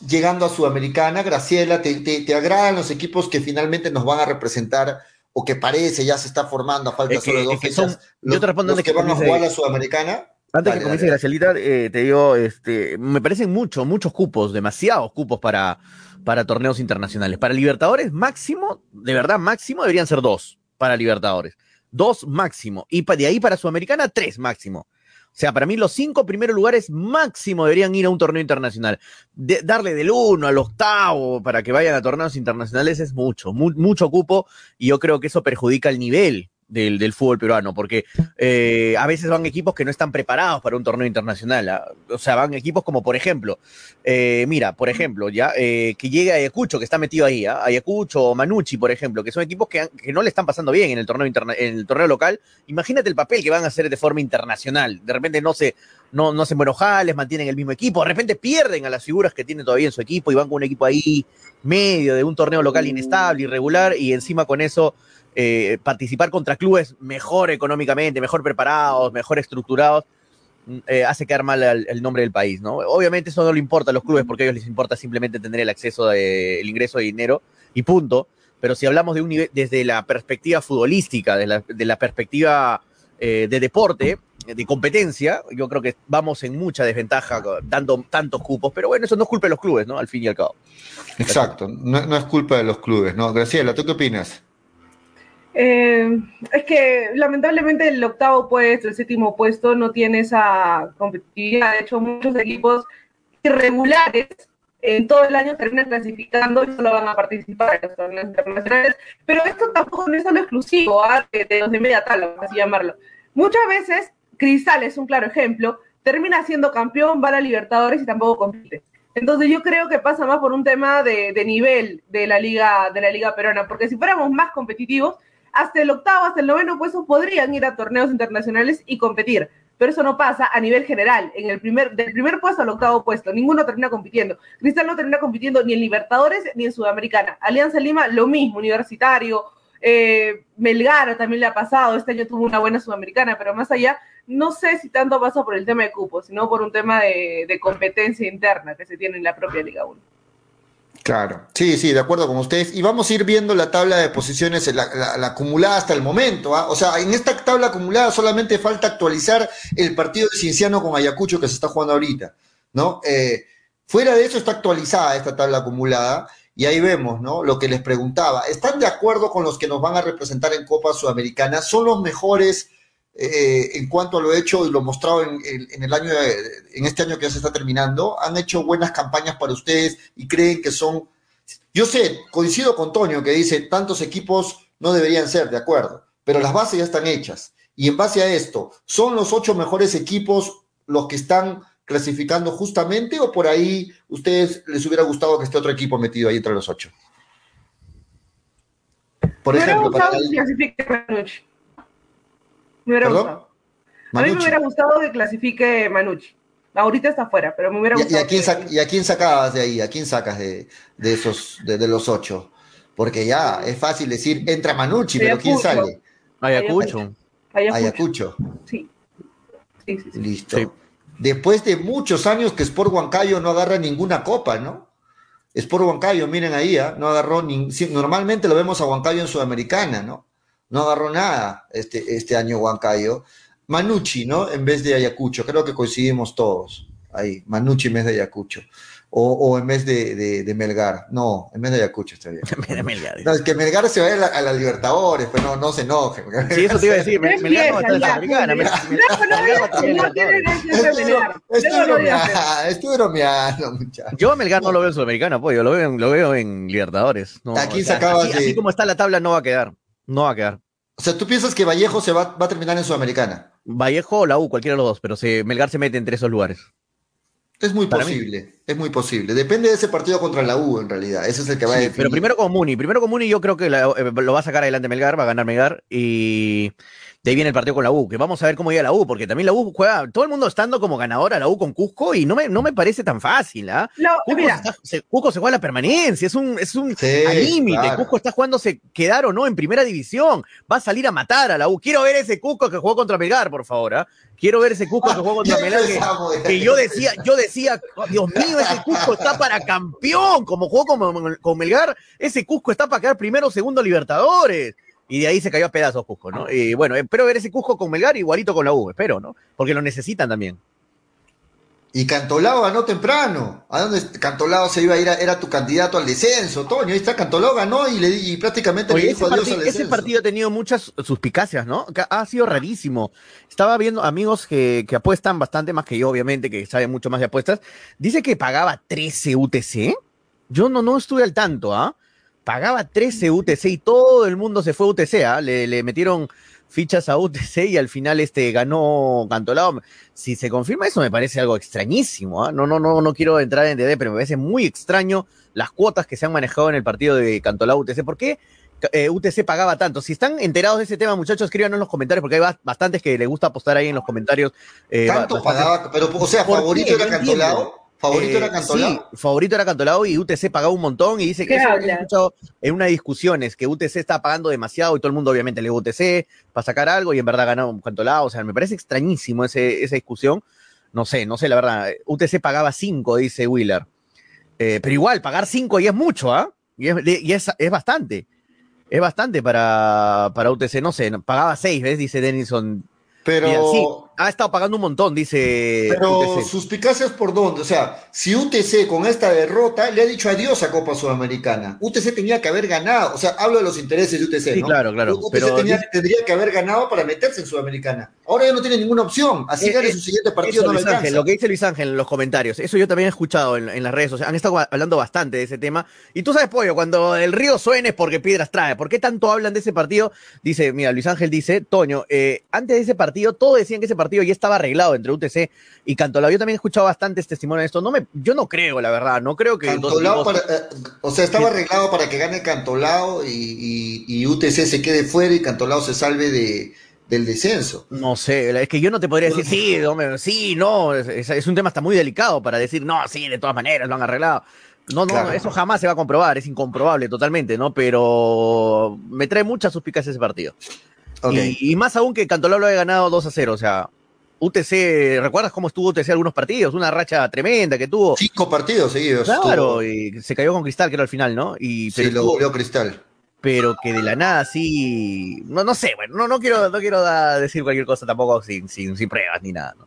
llegando a Sudamericana? Graciela, ¿te, te, agradan los equipos que finalmente nos van a representar o que parece ya se está formando a falta solo de dos fechas? yo te respondo los que, van a jugar a Sudamericana. Antes que comience Gracielita, eh, te digo, este, me parecen muchos, muchos cupos, demasiados cupos para, para torneos internacionales. Para Libertadores, máximo, de verdad, máximo deberían ser dos para Libertadores. Dos máximo. Y de ahí para Sudamericana, tres máximo. O sea, para mí los cinco primeros lugares máximo deberían ir a un torneo internacional. darle del uno al octavo para que vayan a torneos internacionales es mucho, mucho cupo y yo creo que eso perjudica el nivel del, fútbol peruano, porque eh, a veces van equipos que no están preparados para un torneo internacional. ¿ah? O sea, van equipos como, por ejemplo, eh, mira, por ejemplo, ya eh, que llegue Ayacucho, que está metido ahí, ¿ah? Ayacucho o Manucci, por ejemplo, que son equipos que, no le están pasando bien en el torneo en el torneo local. Imagínate el papel que van a hacer de forma internacional. De repente no se, no, no se mantienen el mismo equipo, de repente pierden a las figuras que tienen todavía en su equipo y van con un equipo ahí medio de un torneo local inestable, irregular, y encima con eso eh, participar contra clubes mejor económicamente, mejor preparados, mejor estructurados, mm, eh, hace quedar mal el, nombre del país, ¿no? Obviamente eso no le importa a los clubes porque a ellos les importa simplemente tener el acceso, de, el ingreso de dinero y punto. Pero si hablamos de un nivel, desde la perspectiva futbolística, de la, perspectiva eh, de deporte, de competencia, yo creo que vamos en mucha desventaja dando tantos cupos, pero bueno, eso no es culpa de los clubes, ¿no? Al fin y al cabo. Exacto, no, no es culpa de los clubes, ¿no? Graciela, ¿tú qué opinas? Eh, es que lamentablemente el octavo puesto, el séptimo puesto no tiene esa competitividad. De hecho, muchos equipos irregulares en todo el año terminan clasificando y solo van a participar en los torneos internacionales. Pero esto tampoco no es solo exclusivo ¿ah? de, los de media tabla, así llamarlo. Muchas veces, Cristal es un claro ejemplo, termina siendo campeón, va a Libertadores y tampoco compite. Entonces yo creo que pasa más por un tema de, de nivel de la liga de la liga peruana, porque si fuéramos más competitivos, hasta el octavo, hasta el noveno puesto podrían ir a torneos internacionales y competir. Pero eso no pasa a nivel general. En el primer, del primer puesto al octavo puesto, ninguno termina compitiendo. Cristal no termina compitiendo ni en Libertadores ni en Sudamericana. Alianza Lima, lo mismo, universitario. Eh, Melgar también le ha pasado. Este año tuvo una buena Sudamericana, pero más allá, no sé si tanto pasa por el tema de cupos, sino por un tema de, de competencia interna que se tiene en la propia Liga 1. Claro, sí, sí, de acuerdo con ustedes. Y vamos a ir viendo la tabla de posiciones, la, la, la acumulada hasta el momento. ¿ah? O sea, en esta tabla acumulada solamente falta actualizar el partido de Cinciano con Ayacucho que se está jugando ahorita, ¿no? Eh, fuera de eso está actualizada esta tabla acumulada y ahí vemos, ¿no? Lo que les preguntaba. ¿Están de acuerdo con los que nos van a representar en Copa Sudamericana? ¿Son los mejores eh, en cuanto a lo hecho y lo mostrado en, en, el año, en este año que ya se está terminando, han hecho buenas campañas para ustedes y creen que son, yo sé, coincido con Toño que dice, tantos equipos no deberían ser, de acuerdo, pero las bases ya están hechas. Y en base a esto, ¿son los ocho mejores equipos los que están clasificando justamente o por ahí ustedes les hubiera gustado que esté otro equipo metido ahí entre los ocho? Por ejemplo, para el... Me hubiera ¿Perdón? gustado. A mí me hubiera gustado que clasifique Manucci. Ahorita está afuera, pero me hubiera gustado. ¿Y a quién. ¿y a quién sacabas de ahí? ¿A quién sacas de, de esos, de, de, los ocho? Porque ya es fácil decir, entra Manucci, pero ¿quién sale? Ayacucho. Ayacucho. Ayacucho. Sí. sí, sí, sí. Listo. Sí. Después de muchos años que Sport Huancayo no agarra ninguna copa, ¿no? Sport Huancayo, miren ahí, ¿eh? no agarró ni... Normalmente lo vemos a Huancayo en Sudamericana, ¿no? No agarró nada este, este año Huancayo. Manucci, ¿no? En vez de Ayacucho, creo que coincidimos todos ahí, Manucci en vez de Ayacucho. O, o en vez de, de, de, Melgar. No, en vez de Ayacucho está bien. no, es que Melgar se vaya a la, a la Libertadores, pero no, no se enoje. Sí, eso te iba a decir. Melgar no está en la Americana. Estuve bromeando, muchachos. Yo a Melgar no lo veo en Sudamericana, pues, yo lo veo, lo veo en Libertadores. No, Aquí o sea, sacabas así, de... así como está la tabla, no va a quedar. No va a quedar. O sea, ¿tú piensas que Vallejo se va, va a terminar en Sudamericana? Vallejo o la U, cualquiera de los dos, pero se, Melgar se mete entre esos lugares. Es muy Para posible, mí. es muy posible. Depende de ese partido contra la U, en realidad. Ese es el que va sí, a definir. Pero primero con Muni. Primero con Muni yo creo que la, eh, lo va a sacar adelante Melgar, va a ganar Melgar. Y de ahí viene el partido con la U, que vamos a ver cómo llega la U, porque también la U juega, todo el mundo estando como ganadora la U con Cusco, y no me, no me parece tan fácil, ¿ah? ¿eh? No, Cusco, mira. se está, se, Cusco se juega la permanencia, es un, es un Sí, límite. claro. Cusco está jugándose quedar o no en primera división, va a salir a matar a la U. Quiero ver ese Cusco que jugó contra Melgar, por favor, ¿ah? Quiero ver ese Cusco que jugó contra Melgar, que yo decía, yo decía, oh, Dios mío, ese Cusco está para campeón, como jugó con, con Melgar, ese Cusco está para quedar primero o segundo Libertadores. Y de ahí se cayó a pedazos Cusco, ¿no? Y bueno, espero ver ese Cusco con Melgar igualito con la U, espero, ¿no? Porque lo necesitan también. Y Cantolao ganó temprano. ¿A dónde Cantolao se iba a ir? A, era tu candidato al descenso, Toño. Ahí está, Cantolao ganó y, le, y prácticamente Oye, le dijo adiós partido, al descenso. ese partido ha tenido muchas suspicacias, ¿no? Ha sido rarísimo. Estaba viendo amigos que, que apuestan bastante más que yo, obviamente, que saben mucho más de apuestas. Dice que pagaba 13 UTC. Yo no, no estuve al tanto, ¿ah? Pagaba 13 UTC y todo el mundo se fue a UTC, ¿ah? Le, le metieron fichas a UTC y al final este ganó Cantolao. Si se confirma eso me parece algo extrañísimo, ¿ah? No, no, no, no quiero entrar en DD, pero me parece muy extraño las cuotas que se han manejado en el partido de Cantolao UTC. ¿Por qué eh, UTC pagaba tanto? Si están enterados de ese tema, muchachos, escríbanos en los comentarios porque hay bastantes que les gusta apostar ahí en los comentarios. Eh, ¿Tanto pagaba? Pero, o sea, ¿favorito era Cantolao? ¿Favorito eh, era Cantolao? Sí, favorito era Cantolao y UTC pagaba un montón y dice que eso lo he escuchado en una discusión, es que UTC está pagando demasiado y todo el mundo obviamente le dio UTC para sacar algo y en verdad ganó Cantolao, o sea, me parece extrañísimo ese, esa discusión, no sé, no sé la verdad, UTC pagaba 5, dice Wheeler, eh, pero igual, pagar 5 y es mucho, ¿ah? ¿eh? Y, es, y es, es, bastante, es bastante para, para UTC, no sé, pagaba 6, ¿ves? Dice Denison Pero, Mira, sí, ha estado pagando un montón, dice pero UTC. suspicacias por dónde? O sea, si UTC con esta derrota le ha dicho adiós a Copa Sudamericana, UTC tenía que haber ganado, o sea, hablo de los intereses de UTC, Sí, ¿no? claro, claro, UTC pero tenía- dice- tendría que haber ganado para meterse en Sudamericana. Ahora ya no tiene ninguna opción, así Eh, gane eh, su siguiente partido Eso, no le Luis Ángel, lo que dice Luis Ángel en los comentarios, eso yo también he escuchado en, en las redes sociales, han estado hablando bastante de ese tema. Y tú sabes, Pollo, cuando el río suene es porque piedras trae. ¿Por qué tanto hablan de ese partido? Dice, mira, Luis Ángel dice, Toño, eh, antes de ese partido, todos decían que ese partido ya estaba arreglado entre UTC y Cantolao. Yo también he escuchado bastantes testimonios de esto. No me, yo no creo, la verdad, no creo que Cantolao para- eh, o sea, estaba arreglado para que gane Cantolao y, y- y UTC se quede fuera y Cantolao se salve de, del descenso. No sé, es que yo no te podría decir, sí, hombre, sí, no, es, un tema hasta muy delicado para decir, no, sí, de todas maneras lo han arreglado. No, no, Claro. eso jamás se va a comprobar, es incomprobable totalmente, ¿no? Pero me trae mucha suspicacia ese partido. Y, y más aún que Cantolao lo haya ganado 2 a 0, o sea, UTC, ¿recuerdas cómo estuvo UTC algunos partidos? Una racha tremenda que tuvo. Cinco partidos seguidos. Claro, y se cayó con Cristal, que era al final, ¿no? Y Sí, lo goleó Cristal. pero que de la nada así, no, no sé, bueno, no, no quiero, no quiero da- decir cualquier cosa tampoco sin, sin, sin pruebas ni nada, ¿no?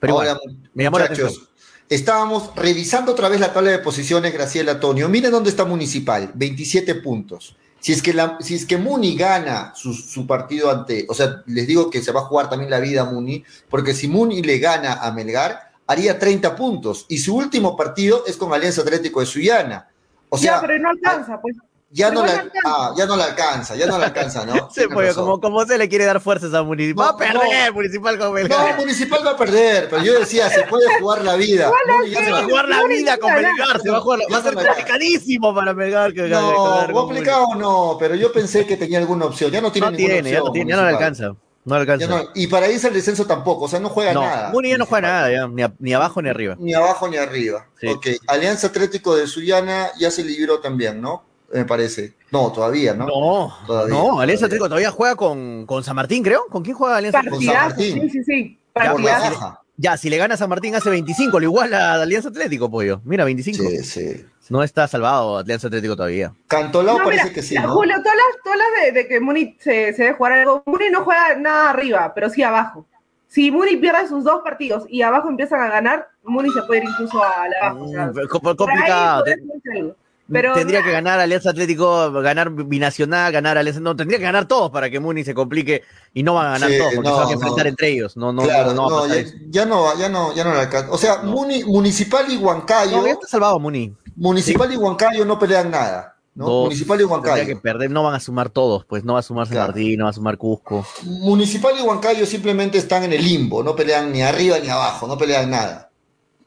Pero Ahora, igual, me llamó la muchachos, atención. estábamos revisando otra vez la tabla de posiciones, Graciela Antonio. Miren dónde está Municipal, 27 puntos. Si es que, la, si es que Muni gana su, su partido ante, o sea, les digo que se va a jugar también la vida a Muni, porque si Muni le gana a Melgar, haría 30 puntos. Y su último partido es con Alianza Atlético de Suyana. O sea, ya, pero no alcanza, pues. Ya, no la, no alcanza. ah, ya no la alcanza, ya no la alcanza, ¿no? Se fue, como, como se le quiere dar fuerzas a Municipal. No, va a perder Municipal con No, Melgar. Municipal va a perder, pero yo decía, se puede jugar la vida. Muni ya se va a jugar la vida con. Melgar, se va a jugar, va a ser no complicadísimo para Melgar que No, complicado no, pero yo pensé que tenía alguna opción. Ya no tiene No ninguna tiene, ya no opción. tiene, ya no le alcanza. No alcanza. No- y para irse al descenso tampoco, o sea, no juega no, nada. Muni ya no juega nada, ya, ni, a- ni abajo ni arriba. Ni abajo ni arriba. Sí. Ok, Alianza Atlético de Sullana ya se libró también, ¿no? Me parece. No, todavía, ¿no? No, Todavía, no, Alianza todavía. Atlético todavía juega con, con San Martín, creo. ¿Con quién juega Alianza Atlético? San Partidazo, Martín. sí, sí, sí. Partidazo. baja. Ya, si le gana a San Martín hace 25, lo igual a Alianza Atlético, pollo. Mira, 25. Sí, sí. No está salvado Alianza Atlético todavía. Cantolao No, parece mira, que sí. Julio, todas las, todas las de, de que Muni se, se debe jugar algo, Muni no juega nada arriba, pero sí abajo. Si Muni pierde sus dos partidos y abajo empiezan a ganar, Muni se puede ir incluso a la abajo. o sea, Mm, com- por ahí Pero tendría que ganar Alianza Atlético, ganar Binacional, ganar Alianza. No, tendría que ganar todos para que Muni se complique y no van a ganar Sí, todos porque no, se van a enfrentar no. entre ellos. No, no, claro, no, ya, ya no, ya no, ya no le alcanza. O sea, Muni- Municipal y Huancayo, No, ya está salvado Muni. Municipal y Huancayo no pelean nada, ¿no? Dos. Municipal y Huancayo. que perder, no van a sumar todos, pues no va a sumar San Claro. Martín, no va a sumar Cusco. Municipal y Huancayo simplemente están en el limbo, no pelean ni arriba ni abajo, no pelean nada.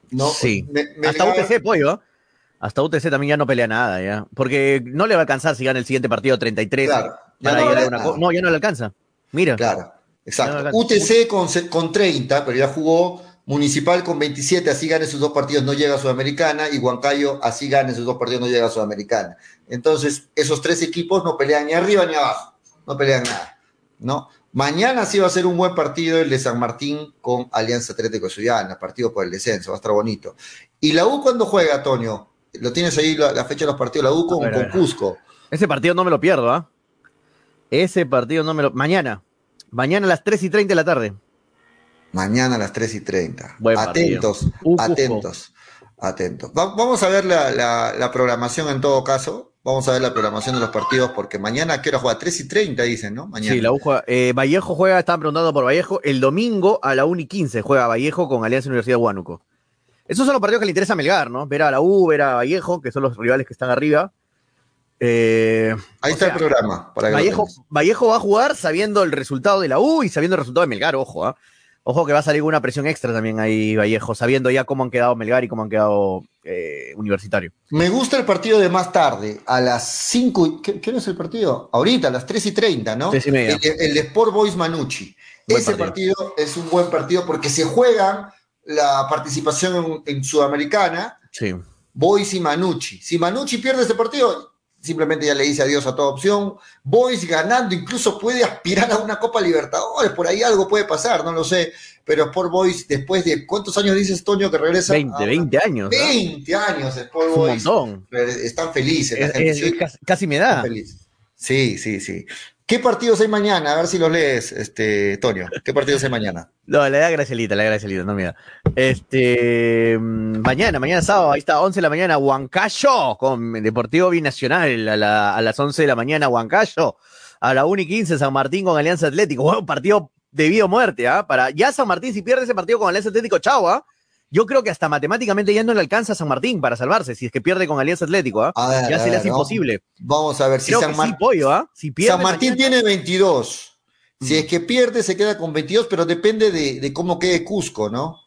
¿no? Sí. Me- me- Hasta UTC, pollo. Hasta UTC también ya no pelea nada, ya. Porque no le va a alcanzar si gana el siguiente partido 33. Claro, ya no una ya no le alcanza. Mira. Claro, no exacto. UTC con, con 30, pero ya jugó Municipal con 27, así gane sus dos partidos, no llega a Sudamericana, y Huancayo así gane sus dos partidos, no llega a Sudamericana. Entonces, esos tres equipos no pelean ni arriba ni abajo, no pelean nada, ¿no? Mañana sí va a ser un buen partido el de San Martín con Alianza Atlético de Suyana, partido por el descenso, va a estar bonito. ¿Y la U cuándo juega, Antonio? Lo tienes ahí la, la fecha de los partidos, la U con, ver. Cusco. Ese partido no me lo pierdo, ¿ah? Ese partido no me lo. Mañana. Mañana a las 3 y 30 de la tarde. Mañana a las 3 y 30. Buen partido. atentos, atentos, atentos. Va- vamos a ver la, la- la programación en todo caso. Vamos a ver la programación de los partidos porque mañana, ¿a qué hora juega? 3 y 30 dicen, ¿no? Mañana. Sí, la U juega. eh, Vallejo juega, estaban preguntando por Vallejo. El domingo a la 1 y 15 juega Vallejo con Alianza Universidad de Huánuco. Esos son los partidos que le interesa a Melgar, ¿no? Ver a la U, ver a Vallejo, que son los rivales que están arriba. Eh, Ahí está sea, el programa. Para que lo Vallejo, va a jugar sabiendo el resultado de la U y sabiendo el resultado de Melgar, ojo, ¿ah? Ojo que va a salir una presión extra también ahí, Vallejo, sabiendo ya cómo han quedado Melgar y cómo han quedado eh, Universitario. Me gusta el partido de más tarde, a las 5. y- ¿Qué, qué es el partido? Ahorita, a las 3 y 30, ¿no? Tres y media. El, el Sport Boys Manucci. Buen Ese partido. partido. es un buen partido porque se juegan la participación en, en Sudamericana. Sí. Boys y Manucci. Si Manucci pierde ese partido, simplemente ya le dice adiós a toda opción. Boys ganando, incluso puede aspirar a una Copa Libertadores, por ahí algo puede pasar, no lo sé. Pero Sport Boys, después de cuántos años dices, Toño, que regresa? 20, Ah, 20 años. ¿no? 20 años Sport un Boys. montón. Están felices. Es- es- casi, casi me da. Sí, sí, sí. ¿Qué partidos hay mañana? A ver si los lees, este, Tonio. ¿Qué partidos hay mañana? No, la da Gracielita, la da Gracielita, no mira. Este, mm, mañana, mañana sábado, ahí está, 11 de la mañana, Huancayo, con Deportivo Binacional, a, la- a las 11 de la mañana, Huancayo. A la 1 y 15, San Martín con Alianza Atlético. Bueno, partido de vida o muerte, ¿ah? Para, ya San Martín, si pierde ese partido con Alianza Atlético, chao, ¿ah? Yo creo que hasta matemáticamente ya no le alcanza a San Martín para salvarse, si es que pierde con Alianza Atlético, ¿ah? A ver, Ya a se le hace ¿no? imposible. Vamos a ver si San sí, pollo, ¿ah? Si San Martín mañana- tiene 22. Si es que pierde, se queda con 22, pero depende de, de cómo quede Cusco, ¿no?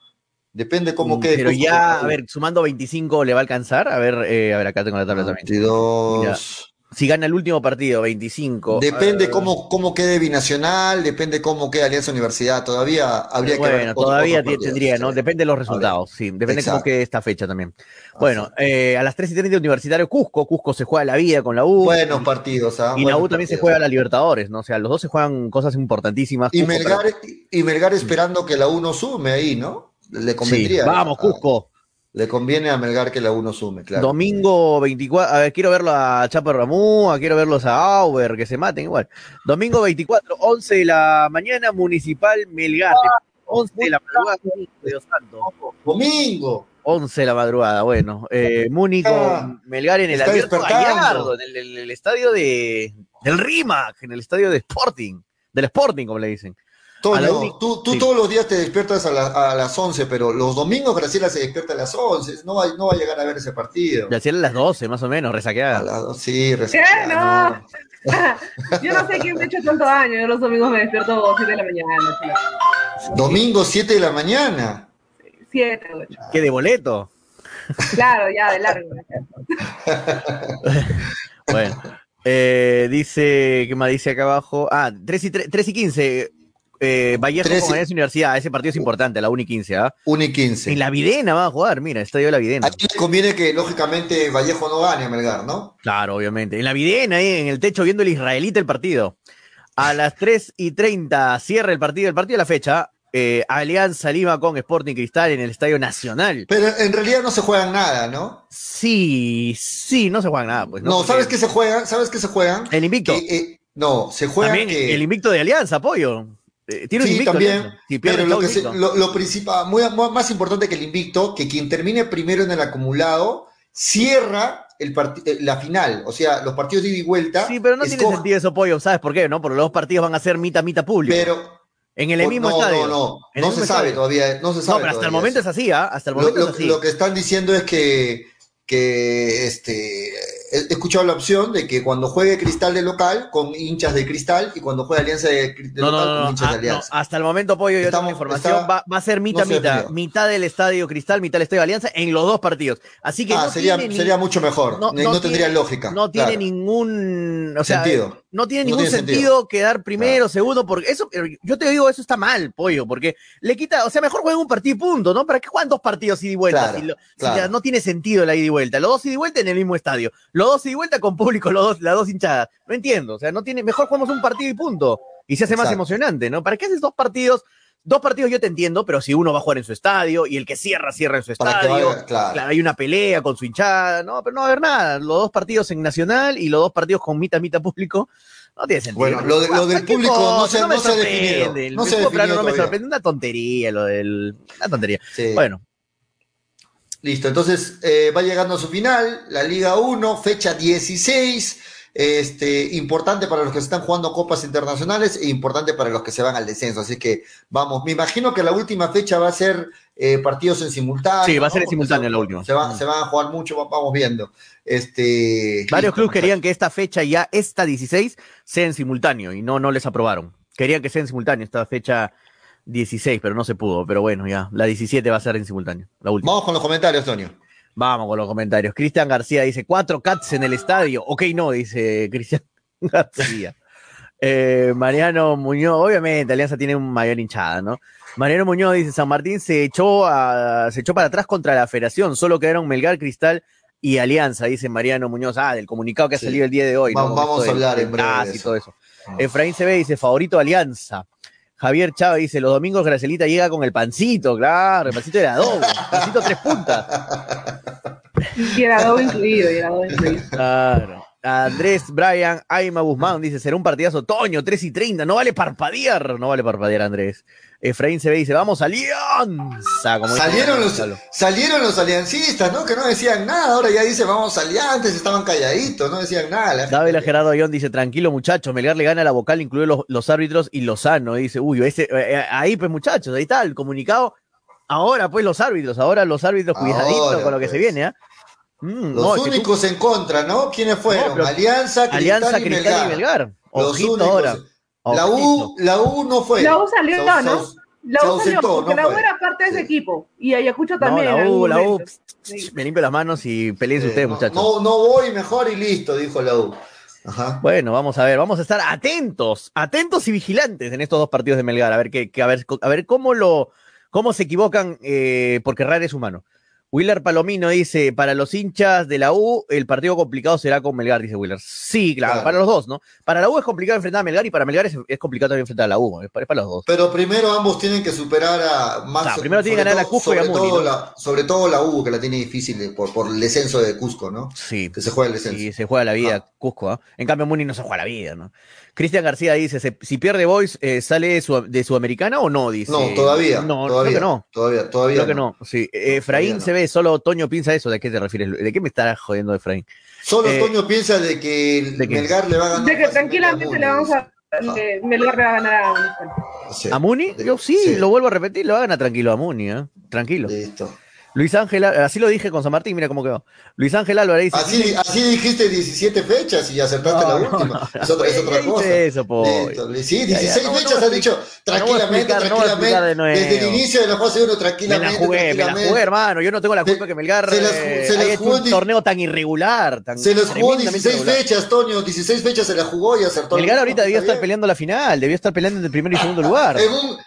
Depende cómo Mm, quede Pero Cusco. ya, a ver, sumando 25 le va a alcanzar. A ver, eh, a ver, acá tengo la tabla también. 22. Si gana el último partido, 25. Depende eh, cómo, cómo quede Binacional, depende cómo quede Alianza Universidad. Todavía habría que ver. Bueno, todavía partidos, tendría, ¿no? sí. Depende de los resultados, sí. Depende de cómo quede esta fecha también. Bueno, eh, a las 3 y 30 Universitario Cusco. Cusco se juega la vida con la U. Buenos partidos, ¿ah? y la U también se juega la Libertadores, ¿no? O sea, los dos se juegan cosas importantísimas. Y Melgar, pero- y Melgar esperando que la 1 sume ahí, ¿no? Le Sí. convendría. Vamos, Cusco. Le conviene a Melgar que la 1 sume, claro. Domingo 24, a ver, quiero verlo a Chapo Ramú, quiero verlos a Auber, que se maten igual. Domingo 24, 11 de la mañana, Municipal Melgar. 11 de la madrugada, Dios santo. Domingo. 11 de la madrugada, bueno. Eh, Ah, Melgar en el Alberto. Gallardo, en el, el- el estadio de, del RIMAC, en el estadio de Sporting, del Sporting, como le dicen. Toño, tú, tú sí. todos los días te despiertas a, la- a las 11, pero los domingos Graciela se despierta a las 11. No va, no va a llegar a ver ese partido. Hacer a las 12, más o menos, A resaqueada. las- sí, ¿Qué? resaqueada, No. yo no sé quién me ha hecho tanto daño. Yo los domingos me despierto a 7 de la mañana. no. Domingo 7 de la mañana. 7, 8. ¿Qué de boleto? Claro, ya, de largo. Bueno, eh, dice, ¿qué más dice acá abajo? Ah, 3 y, 3, 3 y 15. Eh, Vallejo Tres con Alianza Universidad, ese partido es importante, la 1 y 15, ¿ah? 1 y 15. En la Videna va a jugar, mira, estadio de la Videna. Aquí conviene que, lógicamente, Vallejo no gane a Melgar, ¿no? Claro, obviamente. En la Videna, ahí en el techo, viendo el israelita el partido. A las 3 y 30 cierra el partido, el partido de la fecha. eh, Alianza Lima con Sporting Cristal en el Estadio Nacional. Pero en realidad no se juegan nada, ¿no? Sí, sí, no se juega nada, pues. No, ¿sabes qué se juegan? ¿Sabes qué se juegan? El invicto. Eh, no, se juegan También el invicto de Alianza, apoyo. Eh, tiene Sí, invicto. también. Si pero lo, está que se- invicto. lo, lo principal, muy, muy- más importante que el invicto, que quien termine primero en el acumulado cierra el eh, la final, o sea, los partidos de ida y vuelta. Sí, pero no tiene sentido eso, pollo. ¿Sabes por qué? ¿No? Porque los dos partidos van a ser mitad, mitad público. Pero en el mismo no, estadio. no, no, no se sabe estadio. todavía, no se sabe. No, pero hasta el momento eso. es así, ¿ah? Hasta el Lo, momento lo- es así. lo que están diciendo es que, que este, he escuchado la opción de que cuando juegue Cristal de local con hinchas de Cristal y cuando juegue Alianza de, de No, no, local no, con hinchas ah, de no, Alianza. hasta el momento, Pollo, yo tengo Estamos- información, está- va, va a ser mitad, mitad, mitad del Estadio Cristal, mitad del Estadio Alianza, en los dos partidos. Así que ah, sería, ni- mucho mejor, no, tendría tiene- lógica. no tiene claro. ningún, o sea, Sentido. No tiene No ningún tiene sentido, sentido. quedar primero, segundo, porque eso, yo te digo, eso está mal, Pollo, porque le quita, o sea, mejor jueguen un partido y punto, ¿no? ¿Para qué juegan dos partidos ida y vuelta? Claro, si lo- si claro. ya no tiene sentido la ida y vuelta. Los dos ida y vuelta en el mismo estadio. Los dos ida y vuelta con público, los dos, las dos hinchadas. No entiendo, o sea, no tiene, mejor jugamos un partido y punto. Y se hace más emocionante, ¿no? ¿Para qué haces dos partidos? Dos partidos yo te entiendo, pero si uno va a jugar en su estadio y el que cierra, cierra en su Para estadio. vaya- claro. Claro, hay una pelea con su hinchada, no, pero no va a haber nada. Los dos partidos en Nacional y los dos partidos con mitad, mitad público, no tiene sentido. Bueno, lo de- lo del público no se- me no se sorprende. El No se no me sorprende, una tontería lo del. Una tontería. Sí. Bueno, Listo, entonces eh, va llegando a su final, la Liga 1, fecha 16, este, importante para los que están jugando copas internacionales e importante para los que se van al descenso. Así que vamos, me imagino que la última fecha va a ser eh, partidos en simultáneo. Sí, va a ¿no? ser en simultáneo se- la última. Se, va- Mm. se van a jugar mucho, va- vamos viendo. Este, varios clubes querían que esta fecha ya, esta 16, sea en simultáneo y no, no les aprobaron. Querían que sea en simultáneo esta fecha 16, pero no se pudo. Pero bueno, ya, la 17 va a ser en simultáneo, la última. Vamos con los comentarios, Tonio. Vamos con los comentarios. Cristian García dice, cuatro cats en el estadio. Ok, no, dice Cristian García. Eh, Mariano Muñoz, obviamente, Alianza tiene un mayor hinchada, ¿no? Mariano Muñoz dice, San Martín se echó, a- se echó para atrás contra la federación, solo quedaron Melgar, Cristal y Alianza, dice Mariano Muñoz, ah, del comunicado que ha Sí. salido el día de hoy. Vamos a hablar en breve de TAS y todo eso. Efraín se ve, dice, favorito Alianza. Javier Chávez dice, los domingos Gracelita llega con el pancito, claro, el pancito de adobo, pancito tres puntas. Y era todo incluido, y era todo incluido. Claro. Andrés Brian Aima Guzmán dice, será un partidazo Toño, 3 y 30, no vale parpadear, no vale parpadear Andrés. Efraín se ve y dice, vamos Alianza. Como salieron, los, salieron los aliancistas, ¿no? Que no decían nada, ahora ya dice, vamos aliantes, estaban calladitos, no decían nada. David Gerardo Ayón dice, tranquilo muchachos, Melgar le gana la vocal, incluye los, los árbitros y Lozano, dice, uy, ese, eh, eh, ahí pues muchachos, ahí está el comunicado. Ahora pues los árbitros, ahora los árbitros, cuidaditos con lo que se pues. viene, ¿ah? Mm, los únicos en contra, ¿no? ¿Quiénes fueron? Alianza, Cristal, Alianza, y, Melgar. y Melgar. Los únicos. ahora. La U, la U no fue. La U salió, ¿no? la U salió porque la U era parte de ese equipo. Y Ayacucho también. No, la U, la U. Me limpio las manos y peleen ustedes, muchachos. No, no voy mejor y listo, dijo la U. Ajá. Bueno, vamos a ver, vamos a estar atentos, atentos y vigilantes en estos dos partidos de Melgar, a ver que, a ver, a ver cómo lo, cómo se equivocan, eh, porque Rare es humano. Willer Palomino dice, para los hinchas de la U, el partido complicado será con Melgar, dice Willer. Sí, claro, para los dos, ¿no? Para la U es complicado enfrentar a Melgar y para Melgar es, complicado también enfrentar a la U, es para, los dos. Pero primero ambos tienen que superar a más. primero tienen que ganar a Cusco y a Muni, sobre todo la U, que la tiene difícil por, por el descenso de Cusco, ¿no? Sí. Que se juega el descenso. Sí, se juega la vida ah. Cusco, ¿ah? En cambio, Muni no se juega la vida, ¿no? Cristian García dice, si pierde Boys, eh, ¿sale de, Sudamericana o no? Dice. No, todavía. No, todavía, creo que no. Todavía, todavía. Creo que no. Sí. Efraín se ve, solo Toño piensa eso. ¿De qué te refieres? ¿De qué me estarás jodiendo, Efraín? Solo eh, Toño piensa de que Melgar le va a ganar. De que tranquilamente le vamos a Melgar le va a ganar a ¿A Muni? Yo sí, lo vuelvo a repetir, lo va a ganar tranquilo a Muni, ¿eh? Tranquilo. Listo. Luis Ángel, así lo dije con San Martín, mira cómo quedó. Luis Ángel Álvarez dice. Así, así dijiste 17 fechas y acertaste la última. es, otra, es otra cosa. Eso, Sí, 16 fechas has dicho tranquilamente, tranquilamente. desde el inicio de la fase 1, tranquilamente. Me la jugué, me la jugué, hermano. Yo no tengo la culpa que Melgar se las, eh, se haya hecho un torneo tan irregular. Tan se les jugó 16 fechas, Toño. 16 fechas se la jugó y acertó. Melgar ahorita debió estar peleando la final, debió estar peleando en el primer y segundo lugar.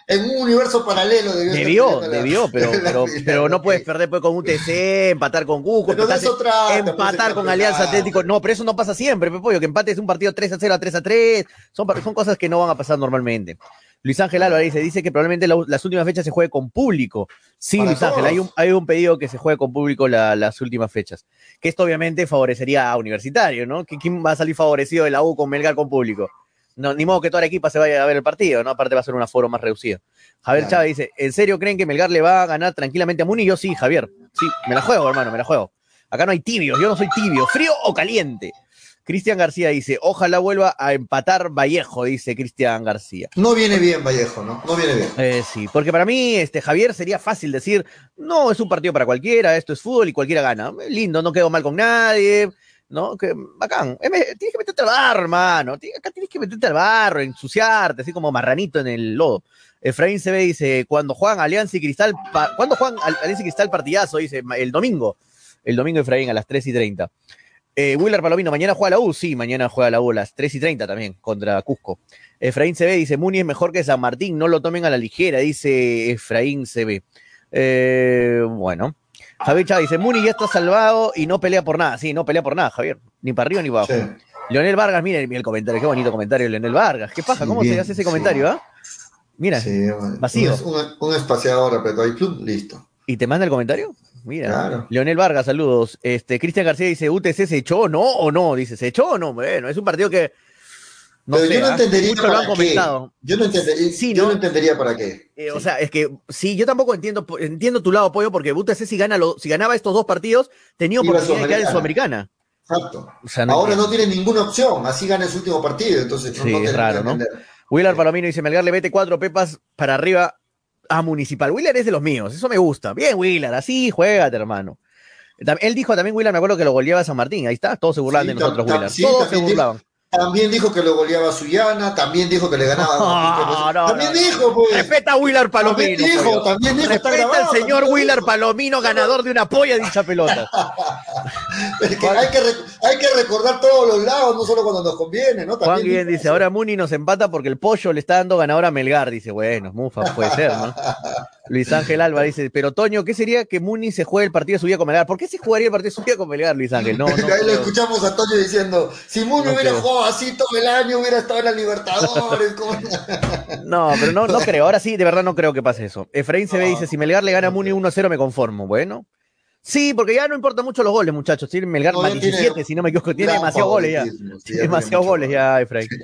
En un universo paralelo debió. Debió, pero no puedes perder pues, con UTC empatar con Cusco, empatar, con Alianza Atlético. No, pero eso no pasa siempre, Pepoyo, que empates un partido 3 a 0 a 3 a 3. Son, son cosas que no van a pasar normalmente. Luis Ángel Álvarez dice, dice que probablemente las últimas fechas se juegue con público. Sí, Luis Ángel, hay un, hay un pedido que se juegue con público las últimas fechas. Que esto obviamente favorecería a Universitario, ¿no? ¿Quién va a salir favorecido de la U con Melgar con público? No, ni modo que toda la equipa se vaya a ver el partido, ¿no? Aparte va a ser un aforo más reducido. Javier Chávez dice, ¿en serio creen que Melgar le va a ganar tranquilamente a Muni? Yo sí, Javier. Sí, me la juego, hermano, me la juego. Acá no hay tibios, yo no soy tibio, frío o caliente. Cristian García dice, ojalá vuelva a empatar Vallejo, dice Cristian García. No viene bien Vallejo, ¿no? No viene bien. Eh, sí, porque para mí, este, Javier, sería fácil decir, no, es un partido para cualquiera, esto es fútbol y cualquiera gana. Lindo, no quedo mal con nadie, ¿no? Que bacán. tienes que meterte al barro, hermano. Acá tienes que meterte al barro, ensuciarte, así como marranito en el lodo. Efraín se ve, dice, cuando juegan Alianza y Cristal, cuando juegan Alianza y Cristal partidazo, dice, el domingo. El domingo Efraín a las 3 y 30. Eh, Willer Palomino, mañana juega la U, sí, mañana juega la U a las 3 y 30 también, contra Cusco. Efraín ve, dice, Muni es mejor que San Martín, no lo tomen a la ligera, dice Efraín se ve. Eh, bueno. Javier Chávez dice, Muni ya está salvado y no pelea por nada. Sí, no pelea por nada, Javier. Ni para arriba ni para abajo. Leonel Vargas, miren el comentario, qué bonito comentario, Leonel Vargas. ¿Qué pasa? ¿Cómo se hace ese comentario, ah? Mira, vacío. Un, espaciador, pero ahí, listo. ¿Y te manda el comentario? Mira, Leonel Vargas, saludos. Este, Cristian García dice, ¿UTC se echó no o no? Dice, ¿se echó o no? Bueno, es un partido que no Pero yo no entendería para qué. Yo no entendería, yo no entendería para qué. Eh, o sea, es que sí, yo tampoco entiendo, entiendo tu lado, Pollo, porque UTC si, gana lo, si ganaba estos dos partidos, tenía oportunidad de quedar en Sudamericana. Exacto. Ahora no tiene ninguna opción, así gana su último partido, entonces sí, es raro, ¿no? Willard Palomino dice, Melgar le mete cuatro pepas para arriba a Municipal. Willard es de los míos, eso me gusta. Bien, Willard, así juégate, hermano. Él dijo también, Willard, me acuerdo que lo goleaba a San Martín, ahí está, todos se burlaban de nosotros, Willard. todos se burlaban. También dijo que lo goleaba a Suyana, también dijo que le ganaba. No, también dijo, pues. Respeta a Willard Palomino. También dijo, también dijo. Respeta al señor Willard Palomino, ganador de una polla dicha pelota. hay, que hay que recordar todos los lados, no solo cuando nos conviene, ¿no? Juan Guillén dice, ahora Muni nos empata porque el pollo le está dando ganador a Melgar. Dice, bueno, Mufa, puede ser, ¿no? Luis Ángel Alba dice, pero Toño, ¿qué sería que Muni se juegue el partido de su vida con Melgar? ¿Por qué se jugaría el partido de su vida con Melgar, Luis Ángel? No, no, Ahí lo escuchamos a Toño diciendo, si Muni hubiera jugado así todo el año, hubiera estado en la Libertadores. no, pero no, no creo, ahora sí, de verdad no creo que pase eso. Efraín se ve y dice, si Melgar le gana a Muni 1-0 me conformo. Bueno, Sí, porque ya no importa mucho los goles, muchachos. Tiene Melgar No, más ya 17, tiene si no me equivoco. Tiene demasiados goles ya. sí, demasiados goles ya, Efraín. Sí.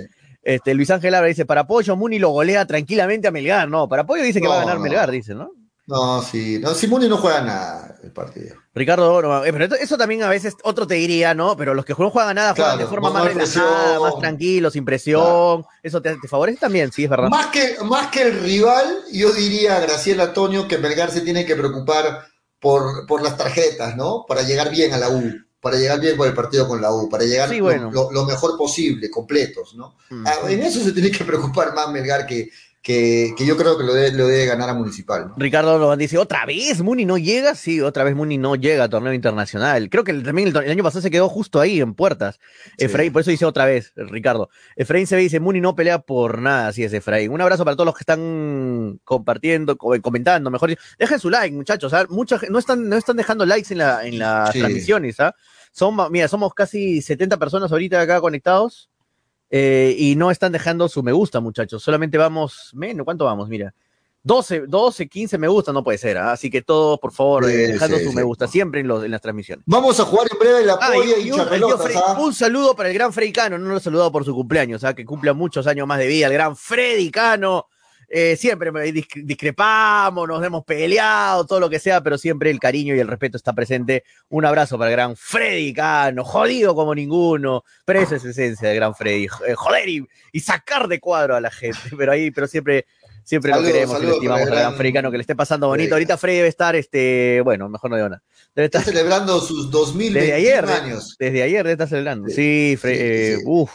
Este, Luis Ángel Abra dice, para Pollo, Muni lo golea tranquilamente a Melgar. No, para Pollo dice que va a ganar no. Melgar, dice, ¿no? No, sí. No, Simoni no juega nada el partido. Ricardo, no, eh, pero esto- eso también a veces otro te diría, ¿no? Pero los que no juegan nada juegan Claro, de forma más relajada, más tranquilo, sin presión. Eso te, te favorece también, sí, es verdad. Más que, más que el rival, yo diría a Graciela Antonio que Melgar se tiene que preocupar por, por las tarjetas, ¿no? Para llegar bien a la U, para llegar bien con el partido con la U, para llegar Sí, lo- bueno. lo, lo mejor posible, completos, ¿no? Mm. Ah, en eso se tiene que preocupar más Melgar que, que, que yo creo que lo debe, lo debe ganar a Municipal, ¿no? Ricardo Loban dice, ¿otra vez Muni no llega? Sí, otra vez Muni no llega a torneo internacional. Creo que el- también el, año pasado se quedó justo ahí, en puertas. Sí. Efraín, por eso dice otra vez, Ricardo. Efraín se ve y dice, Muni no pelea por nada, así es Efraín. Un abrazo para todos los que están compartiendo, co- comentando, mejor dicho. Dejen su like, muchachos, ¿ah? Mucha no están, no están dejando likes en, la, en las Sí. transmisiones, ¿ah? Son, mira, somos casi 70 personas ahorita acá conectados. Eh, y no están dejando su me gusta, muchachos. Solamente vamos, menos, ¿cuánto vamos? Mira. 12, 12, 15 me gusta, no puede ser. ¿ah? Así que todos, por favor, Sí, eh, dejando sí, su sí. me gusta, siempre en, los, en las transmisiones. Vamos a jugar en breve la Ah, polla y, y, y un, un saludo para el gran Freddy Cano, no lo he saludado por su cumpleaños, ¿ah? que cumpla muchos años más de vida, el gran Freddy Cano. Eh, siempre discrepamos, nos hemos peleado, todo lo que sea, pero siempre el cariño y el respeto está presente. Un abrazo para el gran Freddy Cano, jodido como ninguno, pero esa es esencia del gran Freddy, eh, joder y, y sacar de cuadro a la gente, pero ahí, pero siempre, siempre Saludos, lo queremos y lo estimamos el al gran gran Freddy Cano, que le esté pasando bonito. Ahorita Freddy debe estar, este, bueno, mejor no digo nada. Debe Está estar celebrando sus 2021 desde ayer, de- años. desde ayer debe estar celebrando. Sí, Sí, Fre- sí, eh, sí. uf.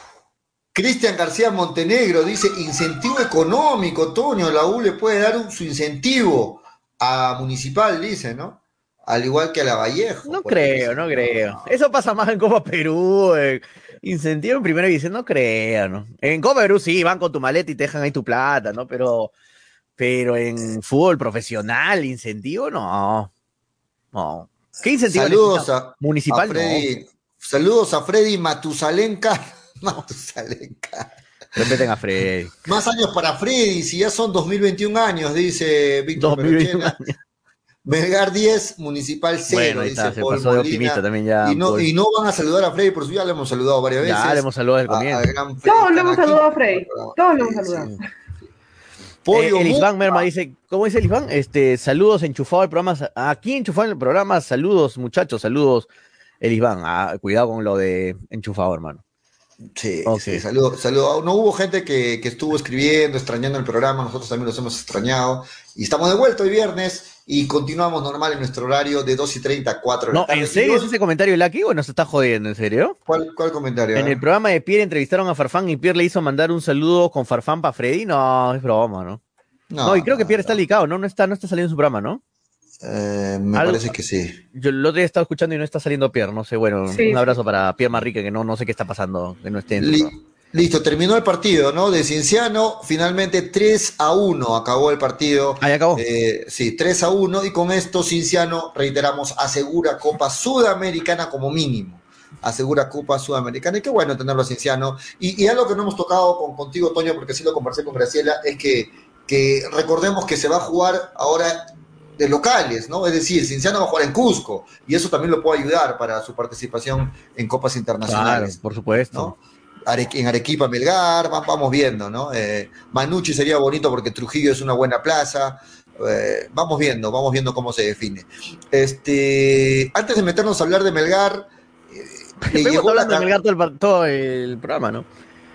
Cristian García Montenegro dice, incentivo económico, Toño, la U le puede dar un- su incentivo a Municipal, dice, ¿no? Al igual que a la Vallejo. No creo, no creo. Eso pasa más en Copa Perú. eh, incentivo en primera división, no creo, ¿no? En Copa Perú sí, van con tu maleta y te dejan ahí tu plata, ¿no? Pero, pero en fútbol profesional, incentivo, no. No. ¿Qué incentivo? Saludos a, Municipal, a Freddy, saludos a Freddy Matusalenca. Matusalenca. Respeten a Freddy. Más años para Freddy, si ya son 2021 años, dice Víctor 2021 Perochena. Melgar 10, Municipal 0, Bueno, ahí dice está, se Paul pasó de optimista también ya. y, no, Paul. y no van a saludar a Freddy, por su ya le hemos saludado varias veces. ya le hemos saludado desde el comienzo. Todos le hemos saludado a Freddy. Todos le hemos saludado. sí. Pollo Eh, el Isván Merma dice, ¿cómo dice el Isván? Este, saludos enchufado al programa. Aquí enchufado en el programa, saludos muchachos, saludos. El Isván, ah, cuidado con lo de enchufado, hermano. Sí, sí, saludo, saludo. No hubo gente que, que estuvo escribiendo, extrañando el programa, nosotros también los hemos extrañado. Y estamos de vuelta hoy viernes y continuamos normal en nuestro horario de 2 y 30 a 4 de la No. ¿en serio es ese comentario Lucky o nos está jodiendo? ¿En serio? ¿Cuál, cuál comentario? En eh? el programa de Pierre entrevistaron a Farfán y Pierre le hizo mandar un saludo con Farfán para Freddy. No, es broma, ¿no? No, y creo que Pierre está delicado, ¿no? No está, no está saliendo en su programa, ¿no? Eh, me Algo- parece que sí. Yo otro día estaba escuchando y no está saliendo Pierre, no sé, bueno, Sí. un abrazo para Pierre Marrique, que no, no sé qué está pasando, que no esté en Li- listo, terminó el partido, ¿no? De Cienciano, finalmente 3 a 1 acabó el partido. Ahí acabó. Eh, sí, 3 a 1 y con esto Cinciano, reiteramos, asegura Copa Sudamericana como mínimo. Asegura Copa Sudamericana y qué bueno tenerlo a Cinciano. Y, y algo que no hemos tocado con, contigo, Toño, porque sí lo conversé con Graciela, es que, que recordemos que se va a jugar ahora de locales, ¿no? Es decir, Cinciano va a jugar en Cusco y eso también lo puede ayudar para su participación en copas Claro, internacionales. por supuesto. ¿no? Are- en Arequipa, Melgar, va- vamos viendo, ¿no? Eh, Manucci sería bonito porque Trujillo es una buena plaza. Eh, vamos viendo, vamos viendo cómo se define. Este, antes de meternos a hablar de Melgar, eh, le, llegó la, de Melgar todo el, todo el programa, ¿no?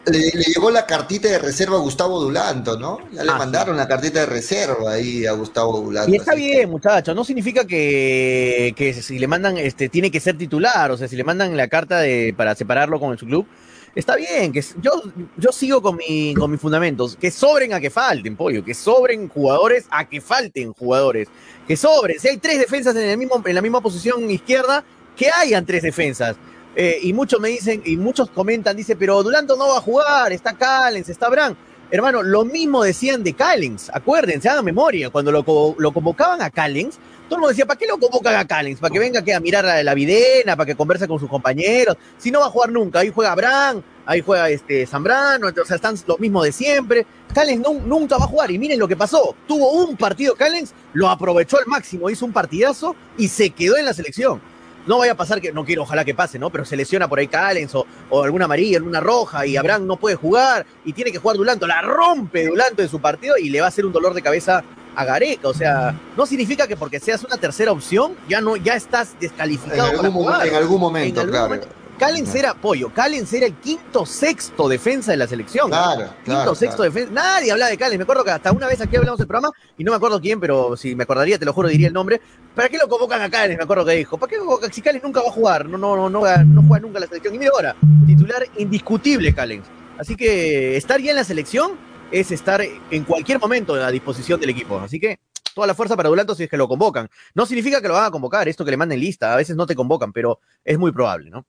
Le- le llegó la cartita de reserva a Gustavo Dulanto, ¿no? Ya le Ah, sí. mandaron la cartita de reserva ahí a Gustavo Dulanto. Y está que- bien, muchachos. No significa que, que si le mandan, este, tiene que ser titular. O sea, si le mandan la carta de, para separarlo con su club, está bien. Que yo, yo sigo con, mi, con mis fundamentos. Que sobren a que falten, pollo. Que sobren jugadores a que falten jugadores. Que sobren. Si hay tres defensas en, el mismo, en la misma posición izquierda, que hayan tres defensas. Eh, y muchos me dicen, y muchos comentan, dice, pero Duranto no va a jugar, está Callens, está Bran. Hermano, lo mismo decían de Callens, acuérdense, hagan memoria, cuando lo, lo convocaban a Callens, todo el mundo decía, ¿para qué lo convocan a Callens? ¿Para que venga aquí a mirar a la videna, para que converse con sus compañeros? Si no va a jugar nunca, ahí juega Bran, ahí juega este Zambrano, o sea, están los mismos de siempre. Callens no, nunca va a jugar y miren lo que pasó. Tuvo un partido Callens, lo aprovechó al máximo, hizo un partidazo y se quedó en la selección. No vaya a pasar que, no quiero, ojalá que pase, ¿no? Pero se lesiona por ahí Callens o, o alguna amarilla, alguna roja y Abraham no puede jugar y tiene que jugar Dulanto. La rompe Dulanto en su partido y le va a hacer un dolor de cabeza a Gareca. O sea, no significa que porque seas una tercera opción ya no ya estás descalificado En para algún, jugar. momen- en algún momento, En algún claro. momento. Callens era pollo, Callens era el quinto sexto defensa de la selección. Claro, Quinto claro, sexto claro. defensa. Nadie hablaba de Callens. Me acuerdo que hasta una vez aquí hablamos del programa y no me acuerdo quién, pero si me acordaría, te lo juro, diría el nombre. ¿Para qué lo convocan a Callens? Me acuerdo que dijo. ¿Para qué? Si Callens nunca va a jugar? No, no, no, no, no juega nunca la selección. Y mira ahora, titular indiscutible Callens. Así que estar ya en la selección es estar en cualquier momento a disposición del equipo. Así que toda la fuerza para Dulanto si es que lo convocan. No significa que lo van a convocar, esto que le manden lista, a veces no te convocan, pero es muy probable, ¿no?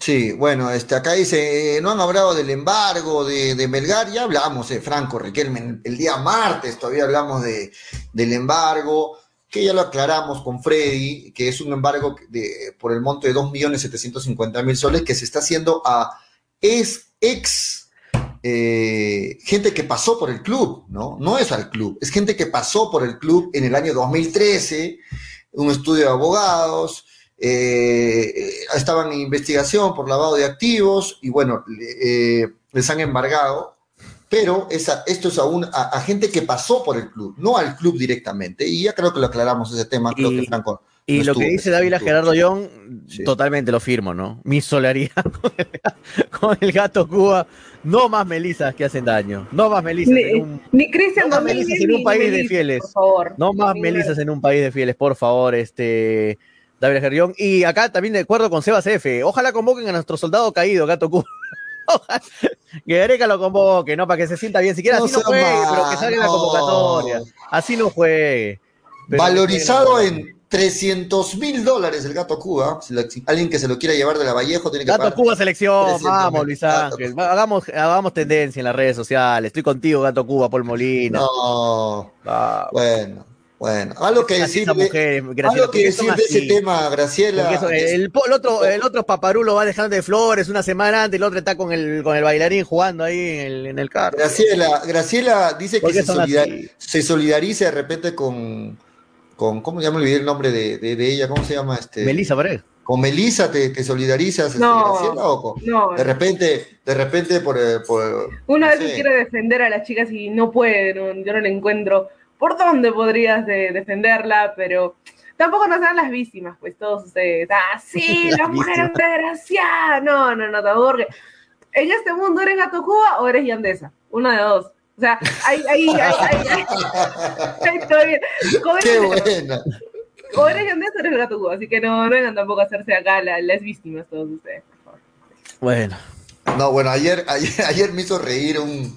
Sí, bueno, este, acá dice, eh, no han hablado del embargo de, Melgar, ya hablamos, eh, Franco Riquelme, el día martes todavía hablamos de, del embargo, que ya lo aclaramos con Freddy, que es un embargo de, por el monto de 2.750.000 soles que se está haciendo a es, ex eh, gente que pasó por el club, ¿no? No es al club, es gente que pasó por el club en el año 2013, un estudio de abogados, eh, estaban en investigación por lavado de activos y bueno, eh, les han embargado, pero esa, esto es a, un- a, a gente que pasó por el club, no al club directamente, y ya creo que lo aclaramos ese tema, creo Y- que Franco. Y no lo que estuvo, dice no Dávila. Gerardo Young, Sí. totalmente lo firmo, ¿no? Mi solidaridad con el, con el gato Cuba. No más melisas que hacen daño. No más melisas Ni, en un, ni Cristian no más Domínguez melisas en un ni país de fieles. Por favor. no más melisas en un país de fieles, por favor, este Gerardo Young. Y acá también de acuerdo con Sebas F. Ojalá convoquen a nuestro soldado caído, gato Cuba. Ojalá que Gareca lo convoque, ¿no? Para que se sienta bien. Siquiera No así no juegue, mal, pero que salga en la convocatoria. Así no juegue. Valorizado en 300 mil dólares el gato Cuba, alguien que se lo quiera llevar de la Vallejo tiene que Gato pagar. Cuba selección, 300 vamos. Luis Ángel, hagamos, hagamos tendencia en las redes sociales, estoy contigo Gato Cuba, Paul Molina. No, Ah, bueno, bueno, algo que decir, Graciela, algo que decir de ese tema, Graciela. Eso, el, otro, el otro paparulo va dejando de flores una semana antes, el otro está con el, con el bailarín jugando ahí en el, en el carro. Graciela, Graciela dice que ¿Por qué se, solidar- se solidariza de repente con, con ¿cómo ya me olvidé el nombre de, de- de ella? ¿Cómo se llama? Este, Melissa Paredes. ¿Con Melissa te, te solidarizas, este, No. Graciela? O con- No, de repente, de repente por, eh, por una no vez sé. quiere defender a las chicas y no puede, no- yo no le encuentro por dónde podrías de- defenderla, pero tampoco nos sean las víctimas, pues todos ustedes, ah, sí, Las la mujer desgraciada, no, no, no, tampoco, porque en este mundo eres Gato Cuba o eres Yandesa, una de dos. O sea, hay, hay, hay todavía- como Qué buena. o eres Yandesa o eres Gato Cuba, así que no, no vengan tampoco a hacerse acá la- las víctimas todos ustedes, por favor. Bueno, No, bueno, ayer, ayer, ayer me hizo reír un,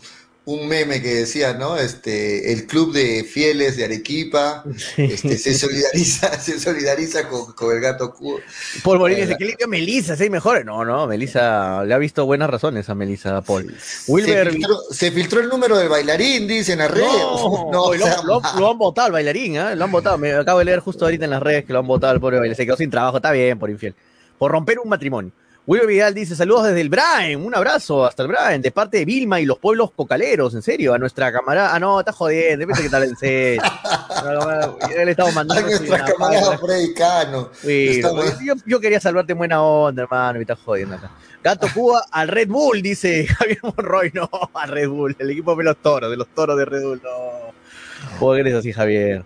un meme que decía, ¿no? Este, el club de fieles de Arequipa este, se solidariza, se solidariza con, con el gato Cuba. Paul Molina Eh, dice que limpia Melissa, seis mejores. No, no, Melissa le ha visto buenas razones a Melissa Paul. Wilber se, filtró, se filtró el número del bailarín, dicen las redes. No, No, lo, lo- lo han votado al bailarín, ¿eh? Lo han votado. Me acabo de leer justo ahorita en las redes que lo han votado al pobre bailarín. Se quedó sin trabajo, está bien, por infiel. Por romper un matrimonio. Wilber Vidal dice: Saludos desde el Brian, un abrazo hasta el Brian, de parte de Vilma y los pueblos cocaleros, en serio, a nuestra camarada. Ah, no, está jodiendo, depende que tal en serio. Le estamos a mandando. nuestra una camarada página. Freddy Cano. Sí, Estamos- yo, yo quería salvarte en buena onda, hermano, me estás jodiendo acá. Gato Cuba al Red Bull, dice Javier Monroy. No, al Red Bull, el equipo de los toros, de los toros de Red Bull, no. ¿Cómo eres así, Javier?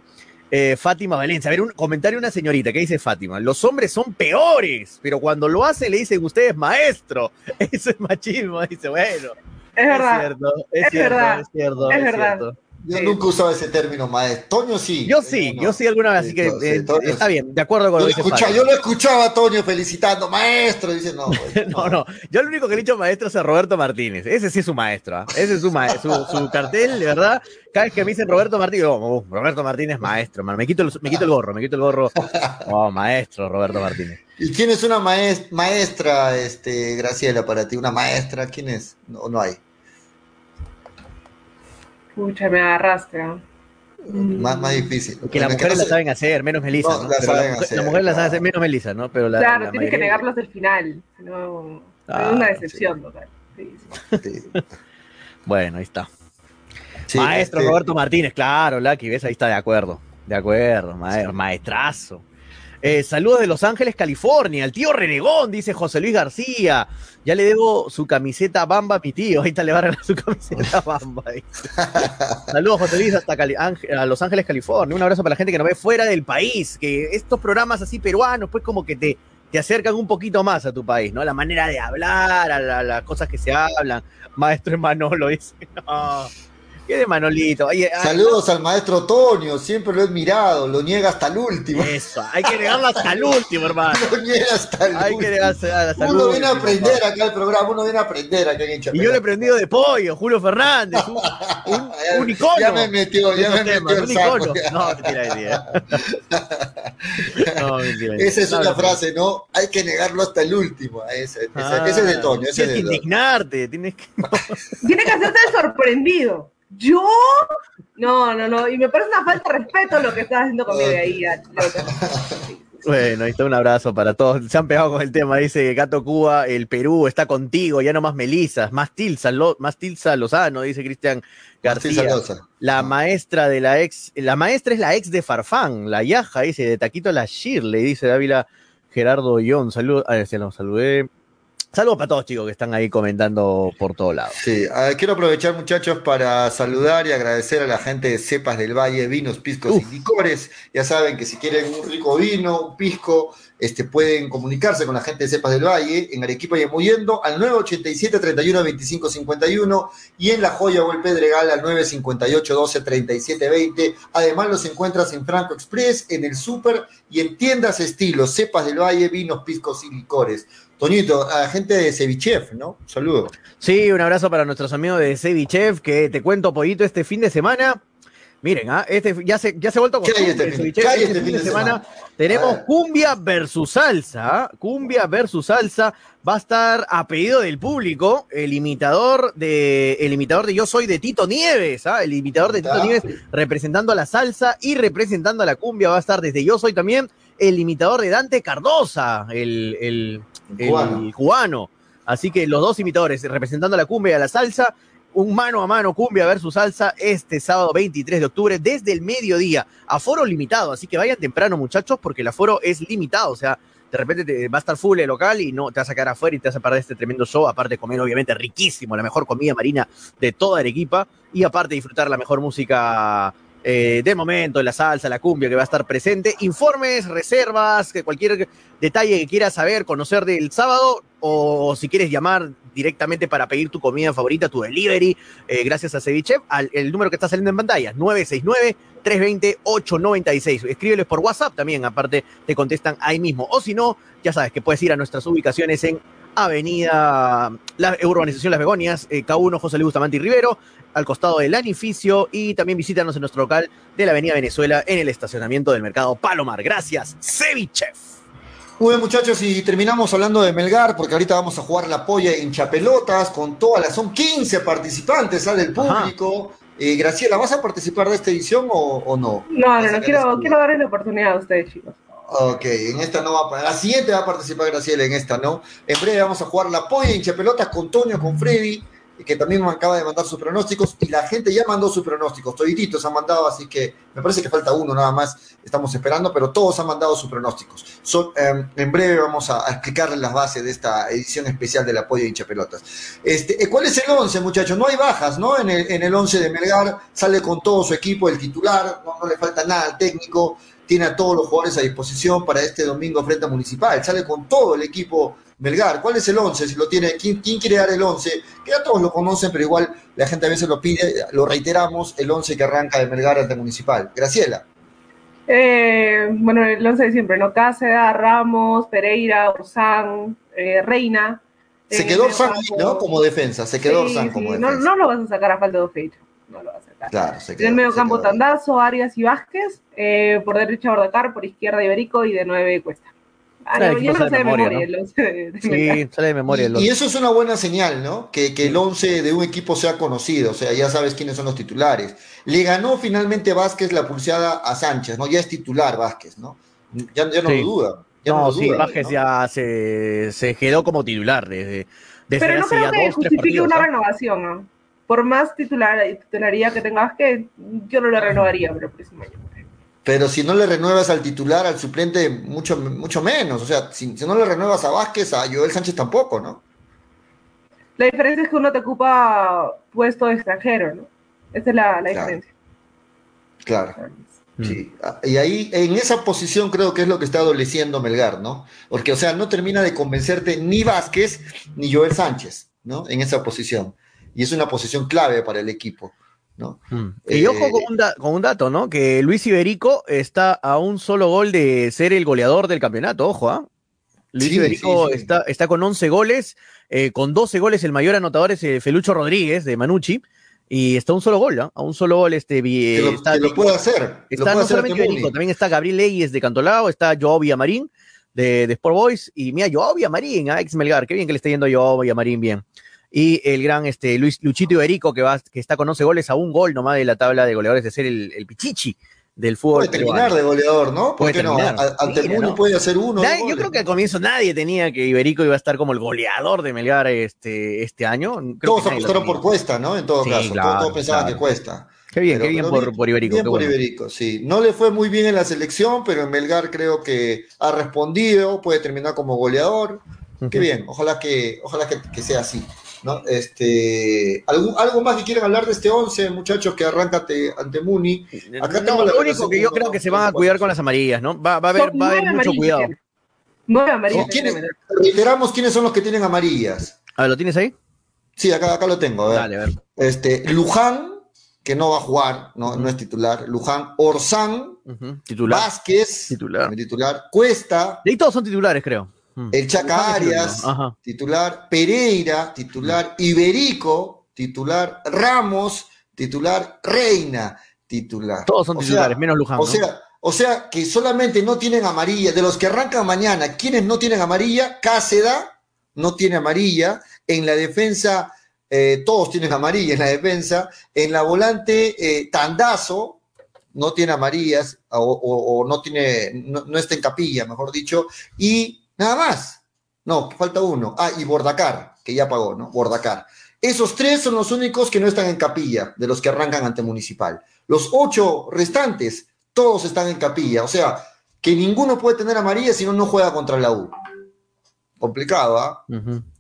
Eh, Fátima Valencia, a ver, un comentario de una señorita, ¿qué dice Fátima? Los hombres son peores, pero cuando lo hacen le dicen ustedes maestro. Eso es machismo, dice, bueno. Es verdad. cierto, es, Es cierto, verdad, es cierto, es es verdad. cierto. Yo nunca usaba ese término, maestro. Toño sí. Yo sí, no. yo sí alguna vez, así Sí, que eh, Toño está bien, de acuerdo con lo lo, que Fátima. yo lo escuchaba a Toño felicitando, maestro. Dice, no, güey, No, no. Yo el único que le he dicho maestro es a Roberto Martínez. Ese sí es su maestro. ¿ah? Ese es su, su, su cartel, de verdad. Cada vez que me dicen Roberto Martínez, "Uh, Roberto Martínez, maestro, hermano. Me quito, el, me quito el gorro, me quito el gorro. Oh, maestro, Roberto Martínez. ¿Y quién es una maes- maestra, este, Graciela, para ti? ¿Una maestra? ¿Quién es? No, no hay. Pucha, me agarraste. ¿no? Mm. Más, más difícil. Que las mujeres no la saben hacer, menos Melissa. No, ¿no? la saben mujer- hacer, las mujeres la saben claro. hacer menos Melissa, ¿no? Pero la, Claro, la tienes que mayoría- negarlo hasta el final. No, Ah, es una decepción total. Sí, sí. Bueno, ahí está. Sí, Maestro este, Roberto Martínez, claro, Lucky, ves, ahí está de acuerdo. De acuerdo, ma- maestrazo. Eh, saludos de Los Ángeles, California. El tío Renegón, dice José Luis García. Ya le debo su camiseta Bamba a mi tío. Ahorita le va a regalar su camiseta Bamba. Saludos, José Luis, hasta Cali- a Los Ángeles, California. Un abrazo para la gente que nos ve fuera del país. Que estos programas así peruanos, pues como que te, te acercan un poquito más a tu país, ¿no? La manera de hablar, a la- las cosas que se hablan. Maestro Manolo dice, no, ¿qué de Manolito? Ah, Saludos al maestro Tonio, siempre lo he admirado, lo niega hasta el último. Eso, hay que negarlo hasta el último, hermano. Lo niega hasta el Hay que último. negarse hasta el Uno viene a aprender acá al programa, uno viene a aprender acá en Y Hinchapelota. yo le he prendido de pollo, Julio Fernández, un, un, Ya- un icono. Ya me metió, ya me metió el un saco. icono. ya. No, mentira, mentira. No, mentira. Esa es No, una no, frase, ¿no? Hay que negarlo hasta el último. Ese, ese- Ah, ese es de Toño, ese es Tienes que de indignarte, tienes que... Tiene que hacerte el sorprendido. ¿Yo? No, no, no. Y me parece una falta de respeto lo que estás haciendo conmigo ahí. Bueno, ahí está un abrazo para todos. Se han pegado con el tema, dice Gato Cuba, el Perú está contigo, ya no más Melisas, más Tilsa, Lo- más Tilsa Lozano, dice Cristian García. La maestra de la ex, la maestra es la ex de Farfán, la Yaja, dice, de Taquito la Shirley, dice Dávila Gerardo Ión. Saludos, a ver, se los saludé. Saludos para todos, chicos, que están ahí comentando por todos lados. Sí, quiero aprovechar, muchachos, para saludar y agradecer a la gente de Cepas del Valle, vinos, piscos Uf. y licores. Ya saben que si quieren un rico vino, un pisco, este, pueden comunicarse con la gente de Cepas del Valle en Arequipa y en al 987 31 25 51 y en La Joya o el Pedregal al 958 12 37 20. Además, los encuentras en Franco Express, en el Super y en tiendas estilo Cepas del Valle, vinos, piscos y licores. Toñito, a la gente de Cevichef, ¿no? Un saludo. Sí, un abrazo para nuestros amigos de Cevichev, que te cuento, Pollito, este fin de semana. Miren, ¿ah? este ya se, ya se ha vuelto ¿Qué hay costumbre, este fin- hay este fin de semana. Tenemos cumbia versus salsa. ¿ah? Cumbia versus salsa. Va a estar a pedido del público el imitador de el imitador de Yo Soy de Tito Nieves. ¿ah? El imitador de Tito. Nieves representando a la salsa y representando a la cumbia. Va a estar desde Yo Soy también el imitador de Dante Cardosa, el, el, el Cubano. Así que los dos imitadores representando a la cumbia y a la salsa. Un mano a mano cumbia versus salsa este sábado 23 de octubre desde el mediodía. Aforo limitado, así que vayan temprano muchachos porque el aforo es limitado. O sea, de repente te va a estar full el local y no te vas a quedar afuera y te vas a perder este tremendo show. Aparte de comer obviamente riquísimo, la mejor comida marina de toda Arequipa y aparte disfrutar la mejor música eh, del momento, la salsa, la cumbia que va a estar presente. Informes, reservas, que cualquier detalle que quieras saber, conocer del sábado o, si quieres llamar directamente para pedir tu comida favorita, tu delivery, eh, gracias a Ceviche, al el número que está saliendo en pantalla, 969-320-896. Escríbeles por WhatsApp también, aparte te contestan ahí mismo. O si no, ya sabes que puedes ir a nuestras ubicaciones en Avenida, la urbanización Las Begonias, eh, K1 José Luis Bustamante y Rivero, al costado del Anificio, y también visítanos en nuestro local de la Avenida Venezuela en el estacionamiento del mercado Palomar. Gracias, Cevichef. Muy bien, muchachos, y terminamos hablando de Melgar, porque ahorita vamos a jugar la polla en Chapelotas con todas las. Son 15 participantes, sale el público. Eh, Graciela, ¿vas a participar de esta edición o, o no? No, no, ¿Vas a no, quiero, quiero darles la oportunidad a ustedes, chicos. Ok, en esta no va a. La siguiente va a participar Graciela, en esta no. En breve vamos a jugar la polla en Chapelotas con Toño, con Freddy, que también me acaba de mandar sus pronósticos, y la gente ya mandó sus pronósticos. Todititos han mandado, así que me parece que falta uno nada más. Estamos esperando, pero todos han mandado sus pronósticos. Eh, en breve vamos a, explicarles las bases de esta edición especial de la polla hincha pelotas. Este, eh, ¿Cuál es el 11, muchachos? No hay bajas, ¿no? En el, en el 11 de Melgar sale con todo su equipo, el titular, no, le falta nada al técnico, tiene a todos los jugadores a disposición para este domingo frente Municipal, sale con todo el equipo Melgar. ¿Cuál es el 11? Si lo tiene, ¿quién, quién quiere dar el 11? Que ya todos lo conocen, pero igual la gente a veces lo pide, lo reiteramos, el 11 que arranca de Melgar ante Municipal. Graciela. Eh, bueno, el 11 de siempre, ¿no? Cáceda, Ramos, Pereira, Orsán, eh, Reina. Se En quedó Orsán. ¿no? Como defensa, se quedó Orsán sí, como defensa. no lo vas a sacar a falta de dos fechas. No lo vas a sacar. Claro, se En quedó. el medio campo. Tandazo, Arias y Vázquez. eh, por derecha, Bordacar. Por izquierda, Iberico. Y de nueve, Cuesta. Ah, Claro, no, el ya equipo no sale sé de de memoria, memoria ¿no? el 11 de, de Melgar. Sí, sale de memoria el Y, eso es una buena señal, ¿no? Que, que el 11 de un equipo sea conocido, o sea, ya sabes quiénes son los titulares. Le ganó finalmente Vázquez la pulseada a Sánchez, ¿no? Ya es titular Vázquez, ¿no? Ya, ya no Sí. lo duda. ya No, lo sí, duda, Vázquez ¿no? ya se, se quedó como titular desde, desde Pero no hace creo ya que dos, justifique partidos. una renovación, ¿no? Por más titular, titularía que tengas que, yo no lo renovaría para el próximo año. Pero si no le renuevas al titular, al suplente, mucho, mucho menos. O sea, si, si no le renuevas a Vázquez, a Joel Sánchez tampoco, ¿no? La diferencia es que uno te ocupa puesto extranjero, ¿no? Esa es la, la Claro. diferencia. Claro. Mm. Sí. Ah, Y ahí, en esa posición creo que es lo que está adoleciendo Melgar, ¿no? Porque, o sea, no termina de convencerte ni Vázquez ni Joel Sánchez, ¿no? En esa posición. Y es una posición clave para el equipo, ¿no? Mm. Y Eh, ojo con un, da- con un dato, ¿no? Que Luis Iberico está a un solo gol de ser el goleador del campeonato, ojo, ¿ah? Luis Sí, Iberico sí, sí. Está, está con 11 goles, eh, con 12 goles el mayor anotador es eh, Felucho Rodríguez de Manucci, y está a un solo gol, ¿ah? A un solo gol este... Que lo, está que lo puede hacer. Está puede no hacer solamente. Iberico, también está Gabriel Leyes de Cantolao, está Joao Villamarín de, de Sport Boys, y mira, Joao Villamarín, ah, ex Melgar, qué bien que le está yendo a Joao Villamarín bien. Y el gran este, Luis Luchito Iberico, que, va, que está con 11 goles a un gol nomás de la tabla de goleadores de ser el, el Pichichi del fútbol. Puede terminar peruano. de goleador, ¿no? ¿Por Puede qué no? Ante Muni ¿no? puede hacer uno. Nadie- yo creo que al comienzo nadie tenía que Iberico iba a estar como el goleador de Melgar este, este año. Creo Todos apostaron por Cuesta, ¿no? En todo Sí, caso. claro, todos, pensaban que Cuesta. Qué bien, Pero- qué bien pero por, por Iberico. Bien qué por bueno. Iberico, sí. No le fue muy bien en la selección, pero en Melgar creo que ha respondido, puede terminar como goleador. Qué Ujú. bien, ojalá que, ojalá que, que sea así. ¿No? Este, ¿algún- ¿Algo más que quieran hablar de este 11, muchachos, que arranca ante, ante Muni? Acá No, tengo la lo único que yo creo que se van a cuidar con las amarillas, ¿no? Va, va a haber, va a haber mucho amarillas cuidado. Nueve amarillas. ¿Quiénes- tiene. reiteramos quiénes son los que tienen amarillas. A ver, ¿lo tienes ahí? Sí, acá, acá lo tengo. a ver. Dale, a ver. Este, Luján, que no va a jugar, no, no es titular. Luján, Orsán, Titular. Vázquez, Titular. titular, Cuesta, De ahí todos son titulares, creo. Mm. el Chaca Luján es el Arias, único. Ajá. titular, Pereira, titular, Iberico, titular, Ramos, titular, Reina, titular. Todos son O sea, titulares, menos Luján. O ¿no? sea, o sea que solamente no tienen amarilla, de los que arrancan mañana, quienes no tienen amarilla, Cáceda no tiene amarilla, en la defensa eh, todos tienen amarilla en la defensa, en la volante eh, Tandazo no tiene amarillas o, o- o no tiene, no, no está en capilla, mejor dicho, y nada más. No, falta uno. Ah, y Bordacar, que ya pagó, ¿no? Bordacar. Esos tres son los únicos que no están en capilla, de los que arrancan ante Municipal. Los ocho restantes, todos están en capilla. O sea, que ninguno puede tener amarilla si no, no juega contra la U. Complicado, ¿ah?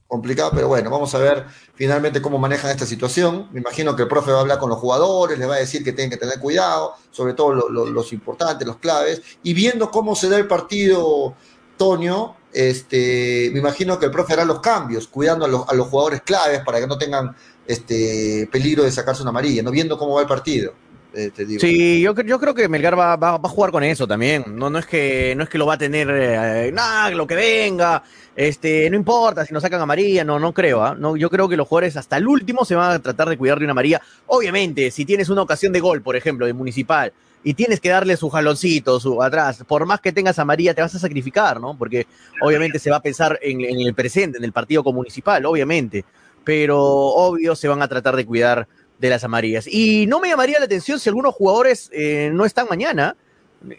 Complicado, pero bueno, vamos a ver finalmente cómo manejan esta situación. Me imagino que el profe va a hablar con los jugadores, les va a decir que tienen que tener cuidado, sobre todo lo- lo- los importantes, los claves, y viendo cómo se da el partido, Tonio, este, me imagino que el profe hará los cambios, cuidando a los, a los jugadores claves para que no tengan este peligro de sacarse una amarilla, no viendo cómo va el partido. eh. Sí, yo, yo creo que Melgar va, a jugar con eso también. No, es que no es que lo va a tener eh, nada, lo que venga, este, no importa si nos sacan amarilla, no, no creo, ¿ah? Yo creo que los jugadores hasta el último se van a tratar de cuidar de una amarilla. Obviamente, si tienes una ocasión de gol, por ejemplo, de municipal, y tienes que darle su jaloncito, su atrás, por más que tengas amarilla, te vas a sacrificar, ¿no? Porque obviamente se va a pensar en, el presente, en el partido con municipal, obviamente. Pero obvio se van a tratar de cuidar de las amarillas. Y no me llamaría la atención si algunos jugadores eh, no están mañana.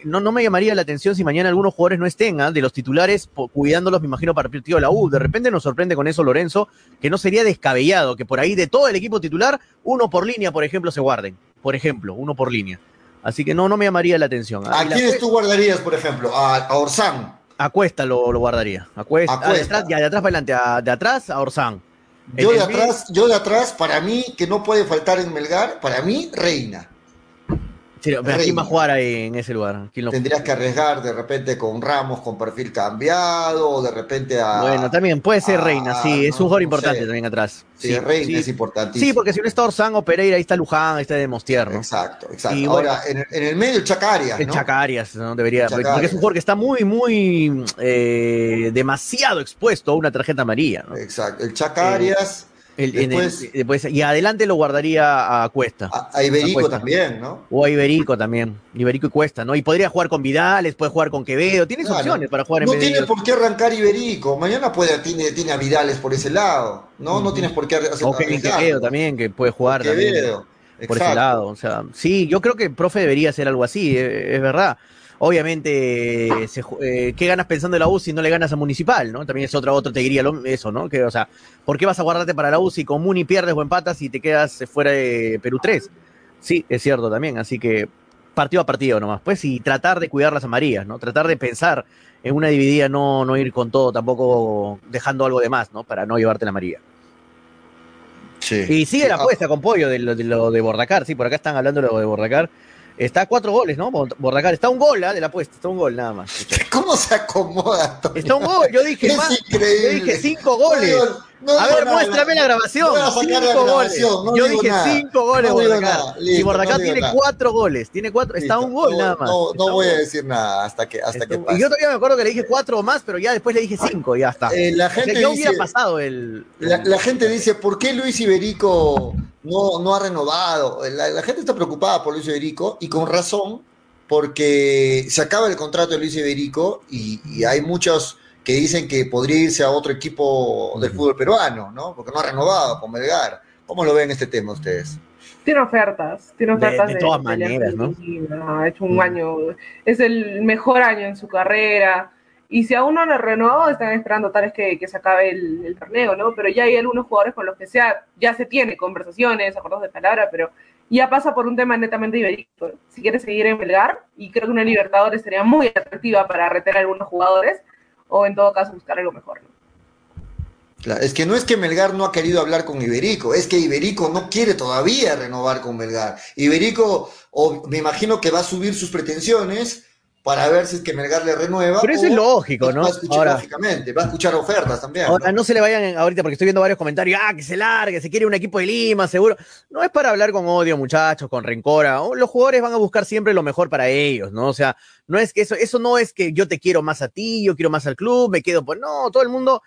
No, no me llamaría la atención si mañana algunos jugadores no estén, ¿ah? de los titulares, cuidándolos, me imagino, para el partido de la U. De repente nos sorprende con eso Lorenzo, que no sería descabellado que por ahí de todo el equipo titular, uno por línea, por ejemplo, se guarden. Por ejemplo, uno por línea. Así que no, no me llamaría la atención. ¿ah? ¿A la quiénes tú guardarías, por ejemplo? A, a Orsán. A Cuesta lo, lo guardaría. A Cuesta. A ah, de Cuesta. atrás, ya de atrás para adelante. de atrás a Orsán. Yo de atrás, yo de atrás, para mí, que no puede faltar en Melgar, para mí, Reina. Sí, pero ¿a quién va a jugar ahí en ese lugar? ¿Quién lo- Tendrías que arriesgar de repente con Ramos con perfil cambiado, o de repente a. Bueno, también puede ser Reina, sí, es no, un jugador no importante sé. también atrás. Sí, Reina sí. es importantísimo. Sí, porque si no está Orsán o Pereira, ahí está Luján, ahí está Demostier, ¿no? Exacto, exacto. Y Ahora, en, el- en el medio, Chacarias, El ¿no? Chacarias, ¿no? Debería, Chacarias. porque es un jugador que está muy, muy, eh, demasiado expuesto a una tarjeta amarilla, ¿no? Exacto. El Chacarias, El- en el- después- después- y adelante lo guardaría a Cuesta. a, a Iberico Cuesta. también, ¿no? O a Iberico también. Iberico y Cuesta, ¿no? Y podría jugar con Vidales, puede jugar con Quevedo. Tienes Claro. opciones para jugar en No vez tiene por qué arrancar Iberico. Mañana puede, tiene, tiene a Vidales por ese lado, ¿no? No tienes por qué hacer O Kevin Quevedo también, que puede jugar también. Quevedo. por ese lado. O sea, sí, yo creo que el profe debería hacer algo así, eh, es verdad. Obviamente, se, eh, ¿qué ganas pensando en la U si no le ganas a Municipal, ¿no? También es otra, otro te diría lo, eso, ¿no? Que, o sea, ¿por qué vas a guardarte para la U si con Muni pierdes o empatas y te quedas fuera de Perú 3? Sí, es cierto también, así que partido a partido nomás, pues, y tratar de cuidar las amarillas, ¿no? Tratar de pensar en una dividida, no, no ir con todo, tampoco dejando algo de más, ¿no? Para no llevarte la amarilla. Sí. Y sigue la apuesta con pollo de lo, de lo de Bordacar, sí, por acá están hablando de lo de Bordacar. Está a cuatro goles, ¿no? Bordacar. Está un gol ¿eh? de la apuesta, está un gol nada más. ¿Cómo se acomoda todo? Está un gol, yo dije es más. Increíble. Yo dije cinco goles. No, a ver, muéstrame la grabación. cinco goles. yo dije nada. cinco goles, Bordacar. y Bordacar tiene cuatro goles. Tiene cuatro, Listo. está un gol nada más. No, voy a decir nada hasta que, hasta que pase. Y yo todavía me acuerdo que le dije cuatro o más, pero ya después le dije cinco y ya está. Eh, la gente o sea, ya dice, hubiera pasado el. La, la, gente dice, ¿por qué Luis Iberico no, no ha renovado? La, la gente está preocupada por Luis Iberico y con razón porque se acaba el contrato de Luis Iberico y, y, hay muchos que dicen que podría irse a otro equipo del fútbol peruano, ¿no? Porque no ha renovado con Melgar. ¿Cómo lo ven este tema ustedes? Tiene ofertas, tiene ofertas de, de todas de, maneras, ¿no? Ha hecho un mm. año, es el mejor año en su carrera. Y si aún no lo renovado, están esperando tal vez que, que se acabe el, el, torneo, ¿no? Pero ya hay algunos jugadores con los que sea, ya se tiene conversaciones, acuerdos de palabra, pero ya pasa por un tema netamente ibérico. Si quiere seguir en Belgar, y creo que una Libertadores sería muy atractiva para retener a algunos jugadores, o en todo caso buscar algo mejor. ¿no? Es que no es que Melgar no ha querido hablar con Iberico, es que Iberico no quiere todavía renovar con Melgar. Iberico, o me imagino que va a subir sus pretensiones para ver si es que Melgar le renueva. Pero eso es lógico, ¿no? Va a escuchar, ahora, lógicamente, va a escuchar ofertas también. Ahora, ¿no? ¿no? se le vayan ahorita, porque estoy viendo varios comentarios, ah, que se largue, se quiere un equipo de Lima, seguro. No es para hablar con odio, muchachos, con rencor. Los jugadores van a buscar siempre lo mejor para ellos, ¿no? O sea, no es que eso, eso no es que yo te quiero más a ti, yo quiero más al club, me quedo, pues no, todo el mundo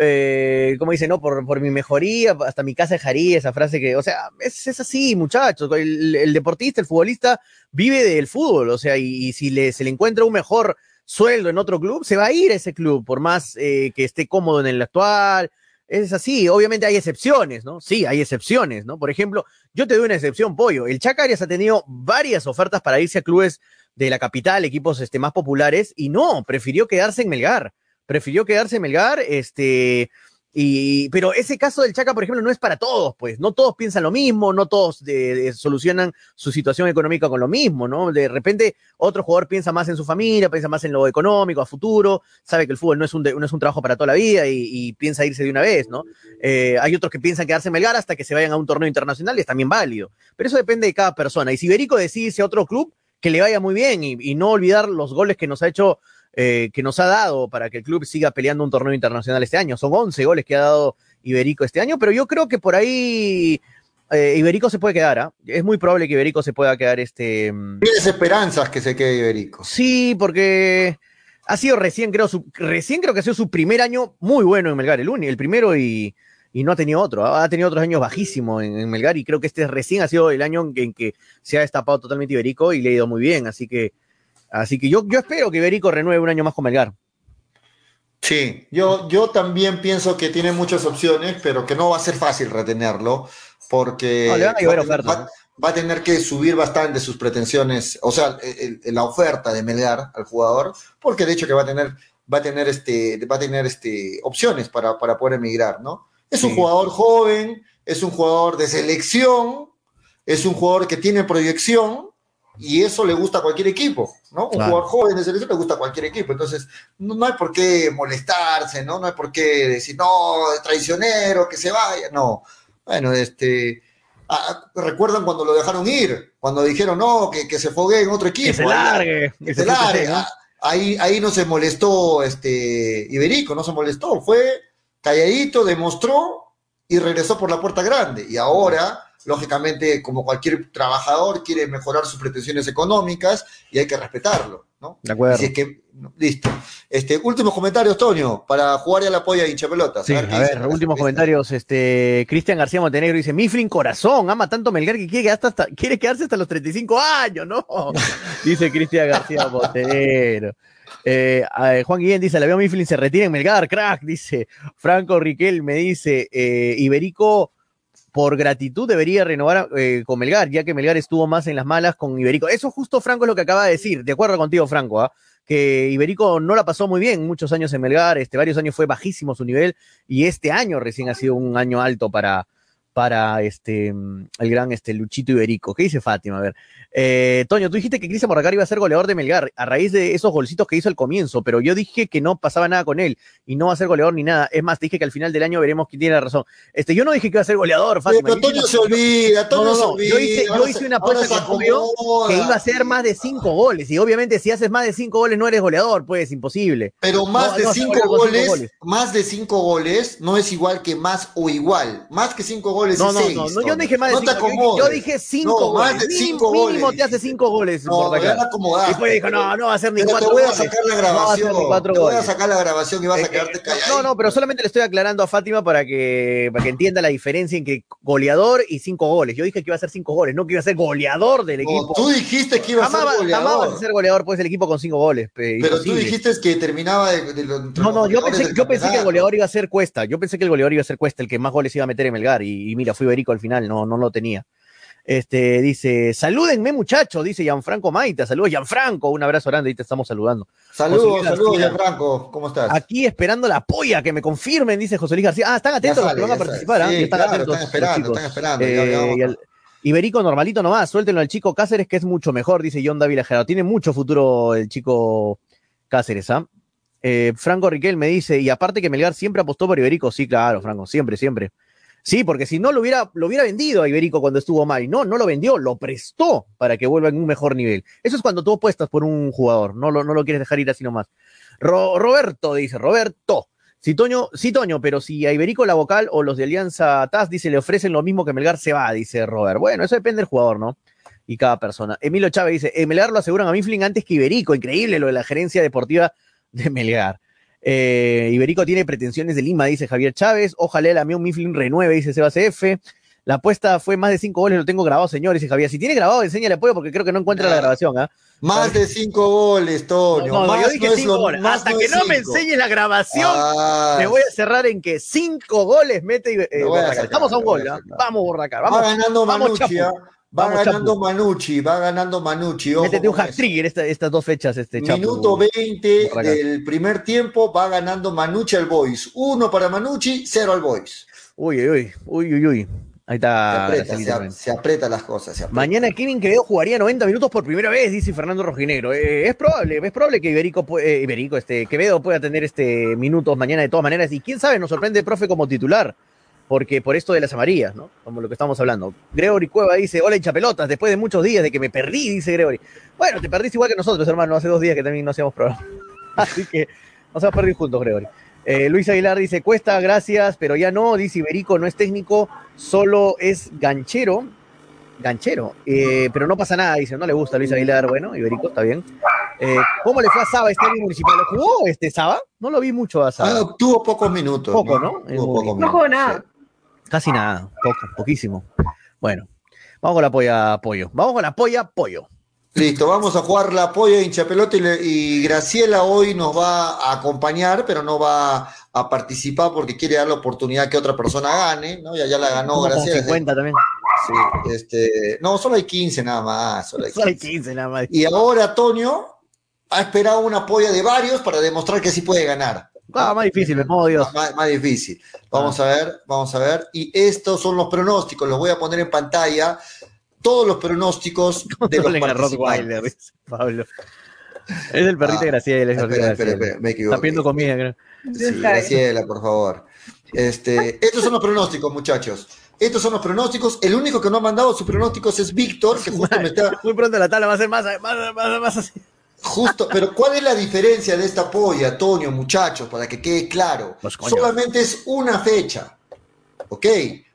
eh, como dice, no, por, por, mi mejoría, hasta mi casa dejaría esa frase que, o sea, es, es así, muchachos. El, deportista, el futbolista vive del fútbol, o sea, y, y si le, se le encuentra un mejor sueldo en otro club, se va a ir a ese club, por más eh, que esté cómodo en el actual. Es así, obviamente hay excepciones, ¿no? Sí, hay excepciones, ¿no? Por ejemplo, yo te doy una excepción, Pollo. El Chacarias ha tenido varias ofertas para irse a clubes de la capital, equipos este, más populares, y no, prefirió quedarse en Melgar prefirió quedarse Melgar, este, y, pero ese caso del Chaca, por ejemplo, no es para todos, pues, no todos piensan lo mismo, no todos de, de, solucionan su situación económica con lo mismo, ¿no? De repente otro jugador piensa más en su familia, piensa más en lo económico, a futuro, sabe que el fútbol no es un, no es un trabajo para toda la vida y, piensa irse de una vez, ¿no? Eh, hay otros que piensan quedarse Melgar hasta que se vayan a un torneo internacional y es también válido, pero eso depende de cada persona. Y si Iberico decide irse a otro club, que le vaya muy bien y no olvidar los goles que nos ha hecho eh, que nos ha dado para que el club siga peleando un torneo internacional este año. Son 11 goles que ha dado Iberico este año, pero yo creo que por ahí eh, Iberico se puede quedar. ¿eh? Es muy probable que Iberico se pueda quedar este. Tienes esperanzas que se quede Iberico. Sí, porque ha sido recién, creo, su, recién creo que ha sido su primer año muy bueno en Melgar, el único, el primero y, y no ha tenido otro. Ha tenido otros años bajísimos en, en, Melgar y creo que este recién ha sido el año en que, en que se ha destapado totalmente Iberico y le ha ido muy bien. Así que Así que yo, yo espero que Iberico renueve un año más con Melgar. Sí, yo, yo también pienso que tiene muchas opciones, pero que no va a ser fácil retenerlo, porque no, le van a va, ofertas, va, va, a tener que subir bastante sus pretensiones, o sea, el, el, la oferta de Melgar al jugador, porque de hecho que va a tener, va a tener, este, va a tener este, opciones para, para poder emigrar, ¿no? Es sí. un jugador joven, es un jugador de selección, es un jugador que tiene proyección, y eso le gusta a cualquier equipo, ¿no? Un claro. jugador joven de selección le gusta a cualquier equipo, entonces no, no, hay por qué molestarse, ¿no? No hay por qué decir, no, traicionero, que se vaya, no. Bueno, este, ah, recuerdan cuando lo dejaron ir, cuando dijeron, no, que, que se fogue en otro equipo. Que se largue. Ahí, que, que se, se largue. ¿no? Ahí, ahí no se molestó este Iberico, no se molestó, fue calladito, demostró y regresó por la puerta grande. Y ahora lógicamente, como cualquier trabajador, quiere mejorar sus pretensiones económicas y hay que respetarlo, ¿no? De acuerdo. Así es que, listo. Este, últimos comentarios, Toño, para jugar a la polla de hincha pelotas. Sí, a ver, a ver últimos comentarios. Este, Cristian García Montenegro dice, Mifflin corazón, ama tanto Melgar que quiere, hasta, hasta, quiere quedarse hasta los 35 años, ¿no? dice Cristian García Montenegro. Eh, Juan Guillén dice, la veo Mifflin se retira en Melgar, crack, dice Franco Riquel, me dice, eh, Iberico por gratitud debería renovar eh, con Melgar, ya que Melgar estuvo más en las malas con Iberico. Eso justo Franco es lo que acaba de decir, de acuerdo contigo, Franco, ¿ah? que Iberico no la pasó muy bien muchos años en Melgar, este, varios años fue bajísimo su nivel y este año recién ha sido un año alto para, para este, el gran este, Luchito Iberico. ¿Qué dice Fátima? A ver. Eh, Toño, tú dijiste que Cristian Borracar iba a ser goleador de Melgar a raíz de esos golcitos que hizo al comienzo, pero yo dije que no pasaba nada con él y no va a ser goleador ni nada. Es más, dije que al final del año veremos quién tiene la razón. Este, yo no dije que iba a ser goleador, Fátima. Pero Toño se olvida, Toño no, no, se olvida. Yo hice, yo una apuesta con Julio que iba a ser más de cinco goles. Y obviamente, si haces más de cinco goles, no eres goleador, pues imposible. Pero más de cinco goles, cinco goles. más de cinco goles no es igual que más o igual. Más que cinco goles No, es no, seis. no, no, yo dije más de cinco. Yo, yo dije cinco goles. más de cinco Mínimo goles. te hace cinco goles. No, Borracar. me van a acomodar. Después dijo, no, no va a ser ni Pero te cuatro voy a goles. sacar la No va a grabación. cuatro te voy a goles. sacar la grabación y vas Eh, a quedarte eh, calladito. No, no, pero solamente le estoy aclarando a Fátima para que, para que entienda la diferencia entre goleador y cinco goles. Yo dije que iba a ser cinco goles, no que iba a ser goleador del No, equipo. tú dijiste que iba a ser va- jamás goleador. vas a ser goleador, pues el equipo con cinco goles. pe, Pero tú imposible. dijiste que terminaba de, de los- No, no, yo pensé, yo pensé que el goleador iba a ser Cuesta. Yo pensé que el goleador iba a ser Cuesta, el que más goles iba a meter en Melgar. Y, y mira, fui Berico al final, no, no lo tenía. Este, dice, salúdenme muchachos, dice Gianfranco Maita, saludos Gianfranco, un abrazo grande, ahí te estamos saludando. Saludos, saludos. Gianfranco. ¿Cómo estás? Aquí esperando la polla, que me confirmen, dice José Luis García. Ah, están atentos Ya los que sale, van a participar, ¿ah? Sí, Ya están claro, atentos están esperando, están esperando, Eh, ya y Iberico normalito nomás, suéltenlo al chico Cáceres, que es mucho mejor, dice John David Gerardo. Tiene mucho futuro el chico Cáceres, ¿ah? Eh, Franco Riquel me dice, y aparte que Melgar siempre apostó por Iberico, sí, claro, Franco, siempre, siempre. Sí, porque si no lo hubiera, lo hubiera vendido a Iberico cuando estuvo mal. No, no lo vendió, lo prestó para que vuelva en un mejor nivel. Eso es cuando tú apuestas por un jugador, no lo, no lo quieres dejar ir así nomás. Ro- Roberto dice, Roberto, si Toño, sí, Toño, pero si a Iberico la vocal o los de Alianza TAS dice le ofrecen lo mismo que Melgar, se va, dice Robert. Bueno, eso depende del jugador, ¿no? Y cada persona. Emilio Chávez dice, en Melgar lo aseguran a Mifflin antes que Iberico. Increíble lo de la gerencia deportiva de Melgar. Eh, Iberico tiene pretensiones de Lima, dice Javier Chávez. Ojalá el amigo Mifflin renueve, dice Sebas F. La apuesta fue más de cinco goles, lo tengo grabado, señor, dice Javier. Si tiene grabado, enséñale apoyo porque creo que no encuentra la grabación, ¿ah? Más de cinco goles, Toño. No, no, más yo dije no cinco goles. Hasta no que no me enseñe la grabación, Ah, me voy a cerrar en que cinco goles mete eh, Borracar. sacar, a un gol, a sacar. Vamos, Borracar. va Vamos, ganando vamos, Manucci. Va Vamos, ganando Chapu. Manucci, va ganando Manucci. ojo Métete un trigger esta- estas dos fechas, este Chapu. Minuto 20 Borracar. del primer tiempo va ganando Manucci al Boys. Uno para Manucci, cero al Boys. Uy, uy, uy, uy, uy. Ahí Se está. aprieta, se, también. se aprieta las cosas. se aprieta. Mañana Kevin Quevedo jugaría 90 minutos por primera vez, dice Fernando Rojinegro. Eh, es probable, es probable que Iberico, eh, Iberico, este, Quevedo pueda tener este minutos mañana de todas maneras. Y quién sabe, nos sorprende el profe como titular. Porque por esto de las amarillas, ¿no? Como lo que estamos hablando. Gregory Cueva dice, hola hinchapelotas, después de muchos días de que me perdí, dice Gregory. Bueno, te perdiste igual que nosotros, hermano, hace dos días que también no hacíamos programa. Así que nos hemos perdido juntos, Gregory. Eh, Luis Aguilar dice, cuesta, gracias, pero ya no, dice Iberico, no es técnico, solo es ganchero. Ganchero, eh, pero no pasa nada, dice, no le gusta a Luis Aguilar, bueno, Iberico, está bien. Eh, ¿Cómo le fue a Saba este año municipal? ¿Lo jugó este Saba? No lo vi mucho a Saba. Ah, tuvo pocos minutos. Poco, ¿no? Tuvo pocos. No juego nada. Casi nada, poco, poquísimo. Bueno, vamos con la polla pollo. Vamos con la polla pollo. Listo, vamos a jugar la polla hincha pelota y, y Graciela hoy nos va a acompañar, pero no va a participar porque quiere dar la oportunidad que otra persona gane, ¿no? Ya, ya la ganó Como Graciela. 50 también. Sí, este, no, solo hay 15 nada más. Solo hay Solo hay 15. 15 nada más. Y ahora Toño ha esperado una polla de varios para demostrar que sí puede ganar. Ah, más difícil, me pongo Dios. Más, más difícil. Vamos a ver, vamos a ver. Y estos son los pronósticos, los voy a poner en pantalla. Todos los pronósticos de los participantes. Pablo. Es el perrito Ah, de Graciela. es el Espera, perrito de espera, Graciela. espera, me equivoqué. Está pidiendo comida, creo. Sí. Graciela, por favor. Este, estos son los pronósticos, muchachos. Estos son los pronósticos. El único que no ha mandado sus pronósticos es Víctor, que justo me está. Muy pronto la tabla va a ser más, más, más, más así. Justo, pero ¿cuál es la diferencia de esta polla, Toño, muchachos, para que quede claro? Pues. Solamente es una fecha. ¿Ok?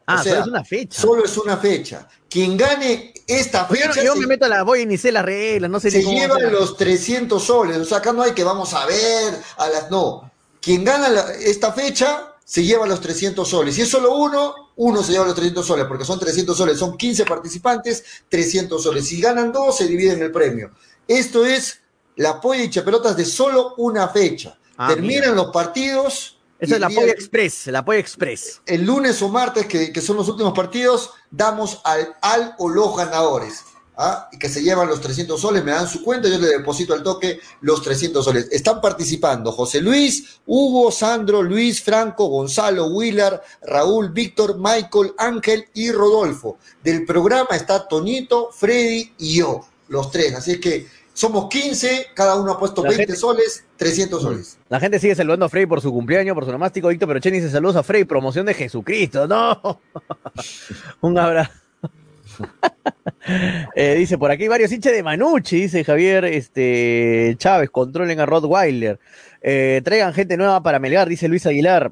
Ah, o sea, solo es una fecha. solo es una fecha. Quien gane esta Yo, fecha yo se, me meto a la voy y ni sé las reglas, no sé se ni cómo lleva hacer. los 300 soles. O sea, acá no hay que vamos a ver a las. No. Quien gana la- esta fecha se lleva los 300 soles. Si es solo uno, uno se lleva los 300 soles, porque son 300 soles. Son 15 participantes, 300 soles. Si ganan dos, se dividen el premio. Esto es la polla y chapelotas de solo una fecha. Ah, Terminan los partidos Eso es la Polla Express, la Polla Express. El lunes o martes, que, que son los últimos partidos, damos al, al o los ganadores. ¿ah? y que se llevan los 300 soles, me dan su cuenta, yo le deposito al toque los 300 soles. Están participando José Luis, Hugo, Sandro, Luis, Franco, Gonzalo, Willard, Raúl, Víctor, Michael, Ángel y Rodolfo. Del programa está Toñito, Freddy y yo, los tres. Así es que somos 15, cada uno ha puesto 20 soles, 300 soles. La gente sigue saludando a Freddy por su cumpleaños, por su nomástico. Víctor Perocheni dice saludos a Freddy, promoción de Jesucristo. No. Un abrazo. Eh, dice, por aquí varios hinchas de Manucci, dice Javier este, Chávez, controlen a Rottweiler. Eh, traigan gente nueva para Melgar, dice Luis Aguilar.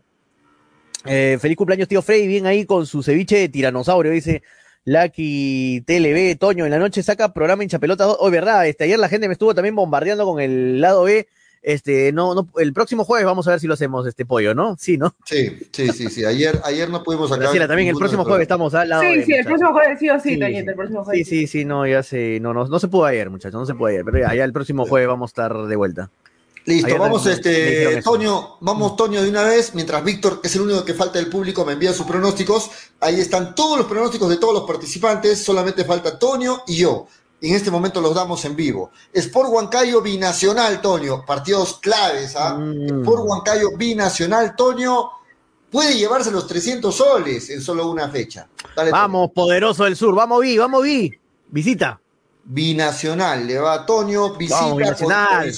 Eh, feliz cumpleaños, tío Frey, bien ahí con su ceviche de tiranosaurio, dice Lucky TLB, Toño, en la noche saca programa hincha pelota. Hoy, verdad, este, ayer la gente me estuvo también bombardeando con el lado B este, no, no, el próximo jueves vamos a ver si lo hacemos, este pollo, ¿no? Sí, ¿no? Sí, sí, sí, sí. Ayer, ayer no pudimos sacar. Sí, también el próximo jueves estamos al lado. Sí, sí, el próximo jueves sí o sí, sí, el próximo jueves. Sí, sí, sí, no, ya sé, no, no, no se pudo ayer, muchachos, no se pudo ayer, pero ya, ya el próximo jueves vamos a estar de vuelta. Listo, vamos, este, Toño, vamos, Toño, de una vez, mientras Víctor, que es el único que falta del público, me envía sus pronósticos. Ahí están todos los pronósticos de todos los participantes, solamente falta Toño y yo en este momento los damos en vivo. Sport Huancayo binacional, Toño, partidos claves, ¿ah? Mm. Sport Huancayo binacional, Toño, puede llevarse los 300 soles en solo una fecha. vamos, poderoso del sur, vamos Vi, vamos Vi, visita. Binacional, le va a Toño, visita. Vamos, binacional, a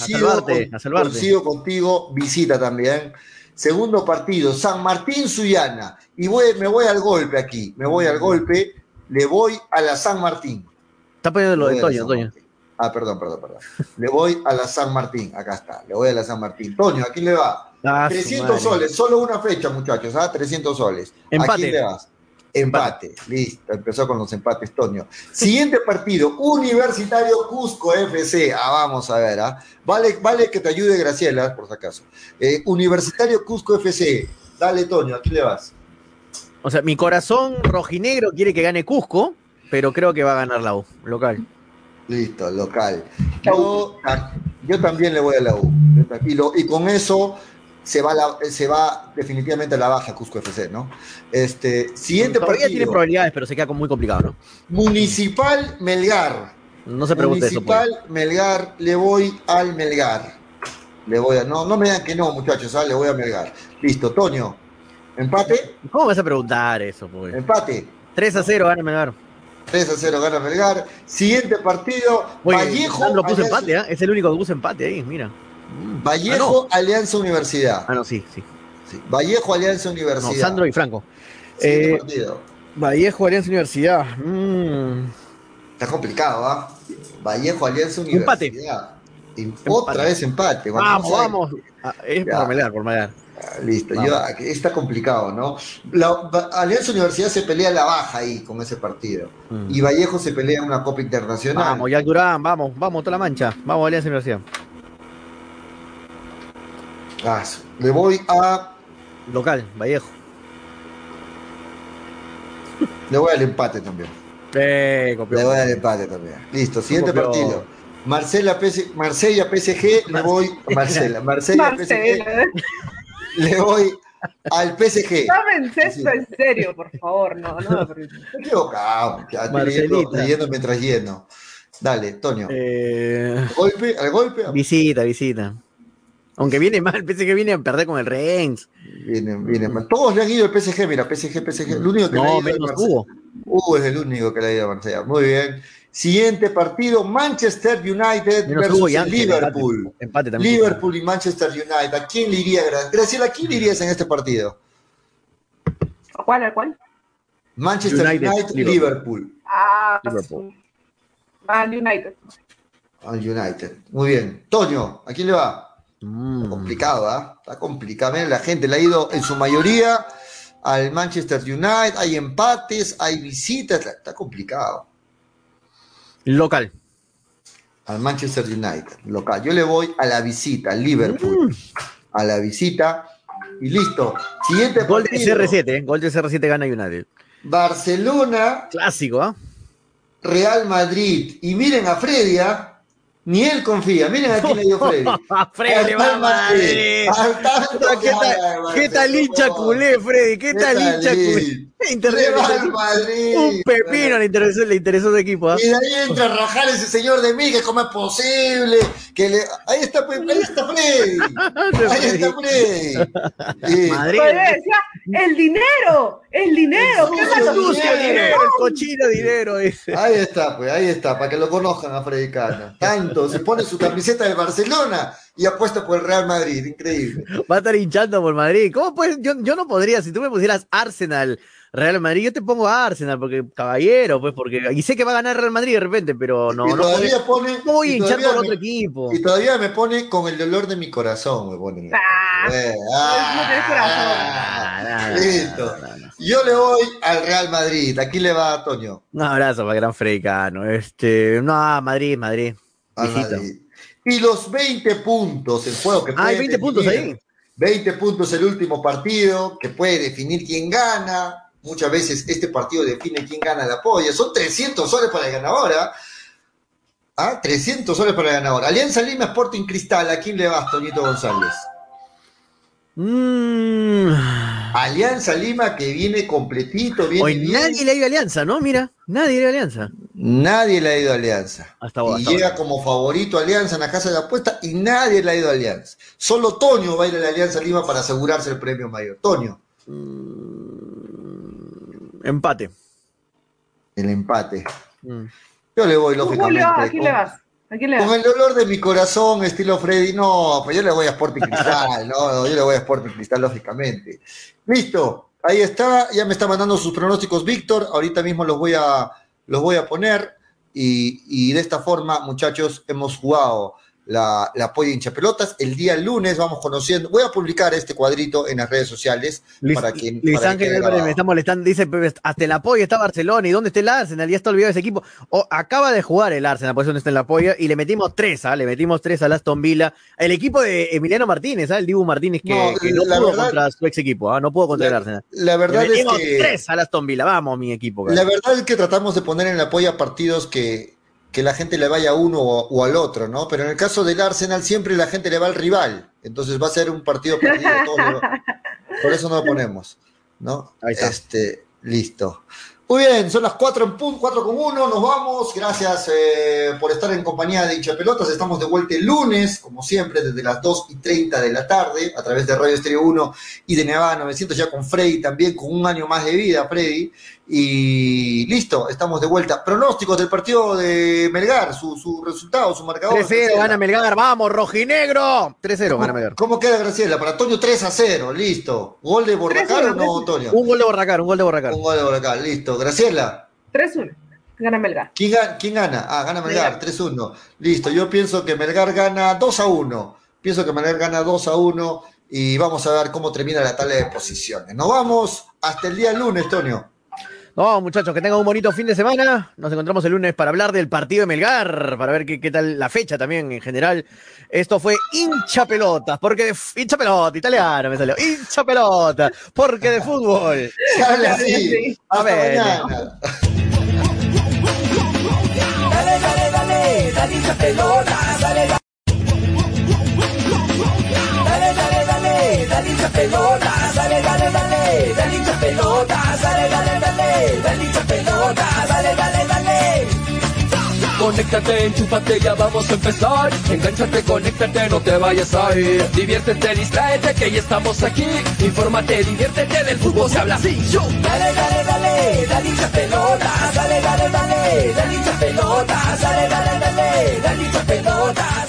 salvarte, contigo, visita también. Segundo partido, San Martín Suyana. Y voy, me voy al golpe aquí, me voy al golpe, le voy a la San Martín. Está poniendo lo de Toño, Toño. Ah, perdón, perdón, perdón. Le voy a la San Martín, acá está, le voy a la San Martín. Toño, ¿a quién le va? 300 ah, soles, solo una fecha, muchachos, ¿ah? 300 soles. Empate. ¿A quién le vas? Empate. Listo, empezó con los empates, Toño. Siguiente partido, Universitario Cusco FC. Ah, vamos a ver, ¿ah? Vale, vale que te ayude Graciela, por si acaso. Eh, Universitario Cusco FC. Dale, Toño, ¿a quién le vas? O sea, mi corazón rojinegro quiere que gane Cusco, pero creo que va a ganar la U, local. Listo, local. Yo, también le voy a la U. Y, con eso se va, se va definitivamente a la baja Cusco FC, ¿no? Este, siguiente Todavía tiene probabilidades, pero se queda muy complicado, ¿no? Municipal Melgar. No se pregunte Municipal Melgar, le voy al Melgar. Le voy a, no, no me digan que no, muchachos, ¿ah? le voy a Melgar. Listo, Toño. ¿Empate? ¿Cómo vas a preguntar eso, pues? Empate. 3 a 0 gana Melgar. 3 a 0 gana Melgar. Siguiente partido, Vallejo. Lo puso empate, ¿eh? es el único que puso empate ahí, mira. Mm. Vallejo, ah, Alianza Universidad. Ah, no, sí, sí. Vallejo, Alianza Universidad. No, Sandro y Franco. Eh, partido. Vallejo, Alianza Universidad. Mm. Está complicado, ¿ah? Vallejo, Alianza Universidad. Empate. Otra vez empate. Vamos, vamos. Ah, es por Melgar, por Melgar. Listo, está complicado, ¿no? La, Alianza Universidad se pelea la baja ahí con ese partido. Mm. Y Vallejo se pelea en una Copa Internacional. Vamos, ya Durán, vamos, vamos, toda la mancha. Vamos, Alianza Universidad. Ah, le voy a. Local, Vallejo. Le voy al empate también. Eh, le voy al empate también. Listo, siguiente partido. Marcela Marsella PSG, le voy a Marcela. Marcela, PSG le voy al PSG. esto en serio, por favor, no, no. Estoy equivocado, leyendo, leyendo, mientras lleno. Dale, Toño. Eh... golpe? ¿Al golpe? Visita, visita. Aunque viene mal, el PSG viene a perder con el Reims. Viene, viene mal. Todos le han ido al PSG, mira, PSG, PSG. El único que no, le ha ido Hugo. Hugo es el único que le ha ido a Marsella. Muy bien. Siguiente partido, Manchester United versus Liverpool. Empate, Liverpool y Manchester United. ¿A quién le iría? Graciela, ¿a quién le irías en este partido? ¿A cuál? ¿A cuál? Manchester United, Liverpool. Ah, Liverpool. Al United. Al United. Muy bien. Toño, ¿a quién le va? Mm. Está complicado, ¿ah? Está complicado. la gente le ha ido en su mayoría al Manchester United. Hay empates, hay visitas. Está complicado. Local. Al Manchester United, local. Yo le voy a la visita, al Liverpool. Mm. A la visita. Y listo. Siguiente Gol de CR7, ¿eh? Gol de CR7 gana United. Barcelona. Clásico, ¿ah? Real Madrid. Y miren a Fredia. Ni él confía. Miren a quién le dio Freddy. Freddy, Madrid. Al tanto ¿Qué tal, va, hincha culé, Freddy? ¿Qué ¿Qué tal tal, hincha culé? Lil? Inter- Real Madrid. Un pepino le interesó, le interesó ese equipo. ¿ah? Y de ahí entra a rajar ese señor de mí, que cómo es posible, que le... Ahí está, pues, ahí está Freddy. Ahí está Freddy. Sí. Madrid. Decía, el dinero, el dinero, ¿qué Sucio dinero, el cochino dinero. dice. Ahí está, pues, ahí está, para que lo conozcan a Freddy Cana. Tanto, se pone su camiseta de Barcelona y apuesta por el Real Madrid, increíble. Va a estar hinchando por Madrid. ¿Cómo puedes? Yo, yo no podría, si tú me pusieras Arsenal, Real Madrid, yo te pongo a Arsenal, porque caballero, pues, porque. Y sé que va a ganar Real Madrid de repente, pero no, y no, todavía pone. voy a hinchar todavía por me- otro equipo. Y todavía me pone con el dolor de mi corazón, me pone. Ah, Eh, no tienes corazón. Ah, listo. no. Yo le voy al Real Madrid. Aquí le va a Toño. Un abrazo para Gran Frecano. Este, no, Madrid, Madrid. Visita. Madrid. Y los 20 puntos, el juego que Ah, hay puede 20 puntos ahí. 20 puntos el último partido, que puede definir quién gana. Muchas veces este partido define quién gana la polla. Son 300 soles para el ganador. ¿ah? Ah, 300 soles para el ganador. Alianza Lima Sporting Cristal. ¿A quién le vas, Toñito González? Mm. Alianza Lima que viene completito, viene Hoy bien. nadie le ha ido a Alianza, ¿no? Mira, nadie le ha ido a Alianza. Nadie le ha ido a Alianza. Hasta, y hasta llega ahora. como favorito a Alianza en la casa de apuesta y nadie le ha ido a Alianza. Solo Toño va a ir a la Alianza Lima para asegurarse el premio mayor. Toño, Empate. el empate. Mm. Yo le voy, Tú, lógicamente. Julio, ¿a quién le vas? ¿A quién le vas? con el dolor de mi corazón, estilo Freddy, no, pues yo le voy a Sporting Cristal, no, yo le voy a Sporting Cristal, lógicamente. Listo, ahí está, ya me está mandando sus pronósticos Víctor, ahorita mismo los voy a, los voy a poner y, y de esta forma, muchachos, hemos jugado la, la polla hincha pelotas. El día lunes vamos conociendo, voy a publicar este cuadrito en las redes sociales Luis, para que... Luis para Ángel Álvarez me está molestando, dice, "Pero hasta el apoyo está Barcelona, ¿y dónde está el Arsenal? Ya está olvidado ese equipo. O, acaba de jugar el Arsenal, por eso no está en el apoyo, y le metimos tres, ¿ah? Le metimos tres al Aston Villa. El equipo de Emiliano Martínez, ¿ah? El Dibu Martínez que No, que no la pudo verdad- contra su ex equipo, ¿ah? No pudo contra el La, Arsenal. la Le verdad es metimos que... tres al Aston Villa, vamos, mi equipo. La verdad es que tratamos de poner en el apoyo a partidos que, que la gente le vaya a uno o, o al otro, ¿no? Pero en el caso del Arsenal siempre la gente le va al rival, entonces va a ser un partido perdido. todos le- por eso no lo ponemos, ¿no? Ahí está. Este, listo. Muy bien, son las 4 en punto, 4 con 1, nos vamos. Gracias eh, por estar en compañía de Hincha Pelotas. Estamos de vuelta el lunes, como siempre, desde las 2 y 30 de la tarde, a través de Radio Estéreo 1 y de Nevada 900, ya con Freddy también, con un año más de vida, Freddy. Y listo, estamos de vuelta. Pronósticos del partido de Melgar, su, su resultado, su marcador. 3-0, Graciela. gana Melgar, vamos, rojinegro. 3-0, gana Melgar. ¿Cómo, queda Graciela? Para Toño 3 a 0, listo. ¿Gol de Borracar o 3-0, no, Toño? Un gol de Borracar, un gol de Borracar. Un gol de Borracar, listo. Graciela. 3-1. Gana Melgar. ¿Quién gana? ¿Quién gana? Ah, gana Melgar, Melgar. 3-1. Listo, yo pienso que Melgar gana 2 a 1. Pienso que Melgar gana 2 a 1 y vamos a ver cómo termina la tabla de posiciones. Nos vamos hasta el día lunes, Tonio. No, muchachos, que tengan un bonito fin de semana. Nos encontramos el lunes para hablar del partido de Melgar, para ver qué, qué tal la fecha también en general. Esto fue hincha pelotas, porque de f- hincha pelota, italiano me salió. Hincha pelota, porque de fútbol. Se habla Sí. así. A ver. Dale, dale, dale, dale hincha pelota, dale, dale. Dale, dale, dale, dale hincha pelota, dale, dale, dale, dale hincha pelota, dale, dale, dale. Conéctate, enchúfate, ya vamos a empezar. Engánchate, conéctate, no te vayas a ir. Diviértete, distráete, que ya estamos aquí. Infórmate, diviértete, del fútbol se habla así. Yo. Dale, dale, dale, dale hincha pelota, dale, dale, dale, dale hincha pelota, dale, dale, dale, dale hincha pelota, dale.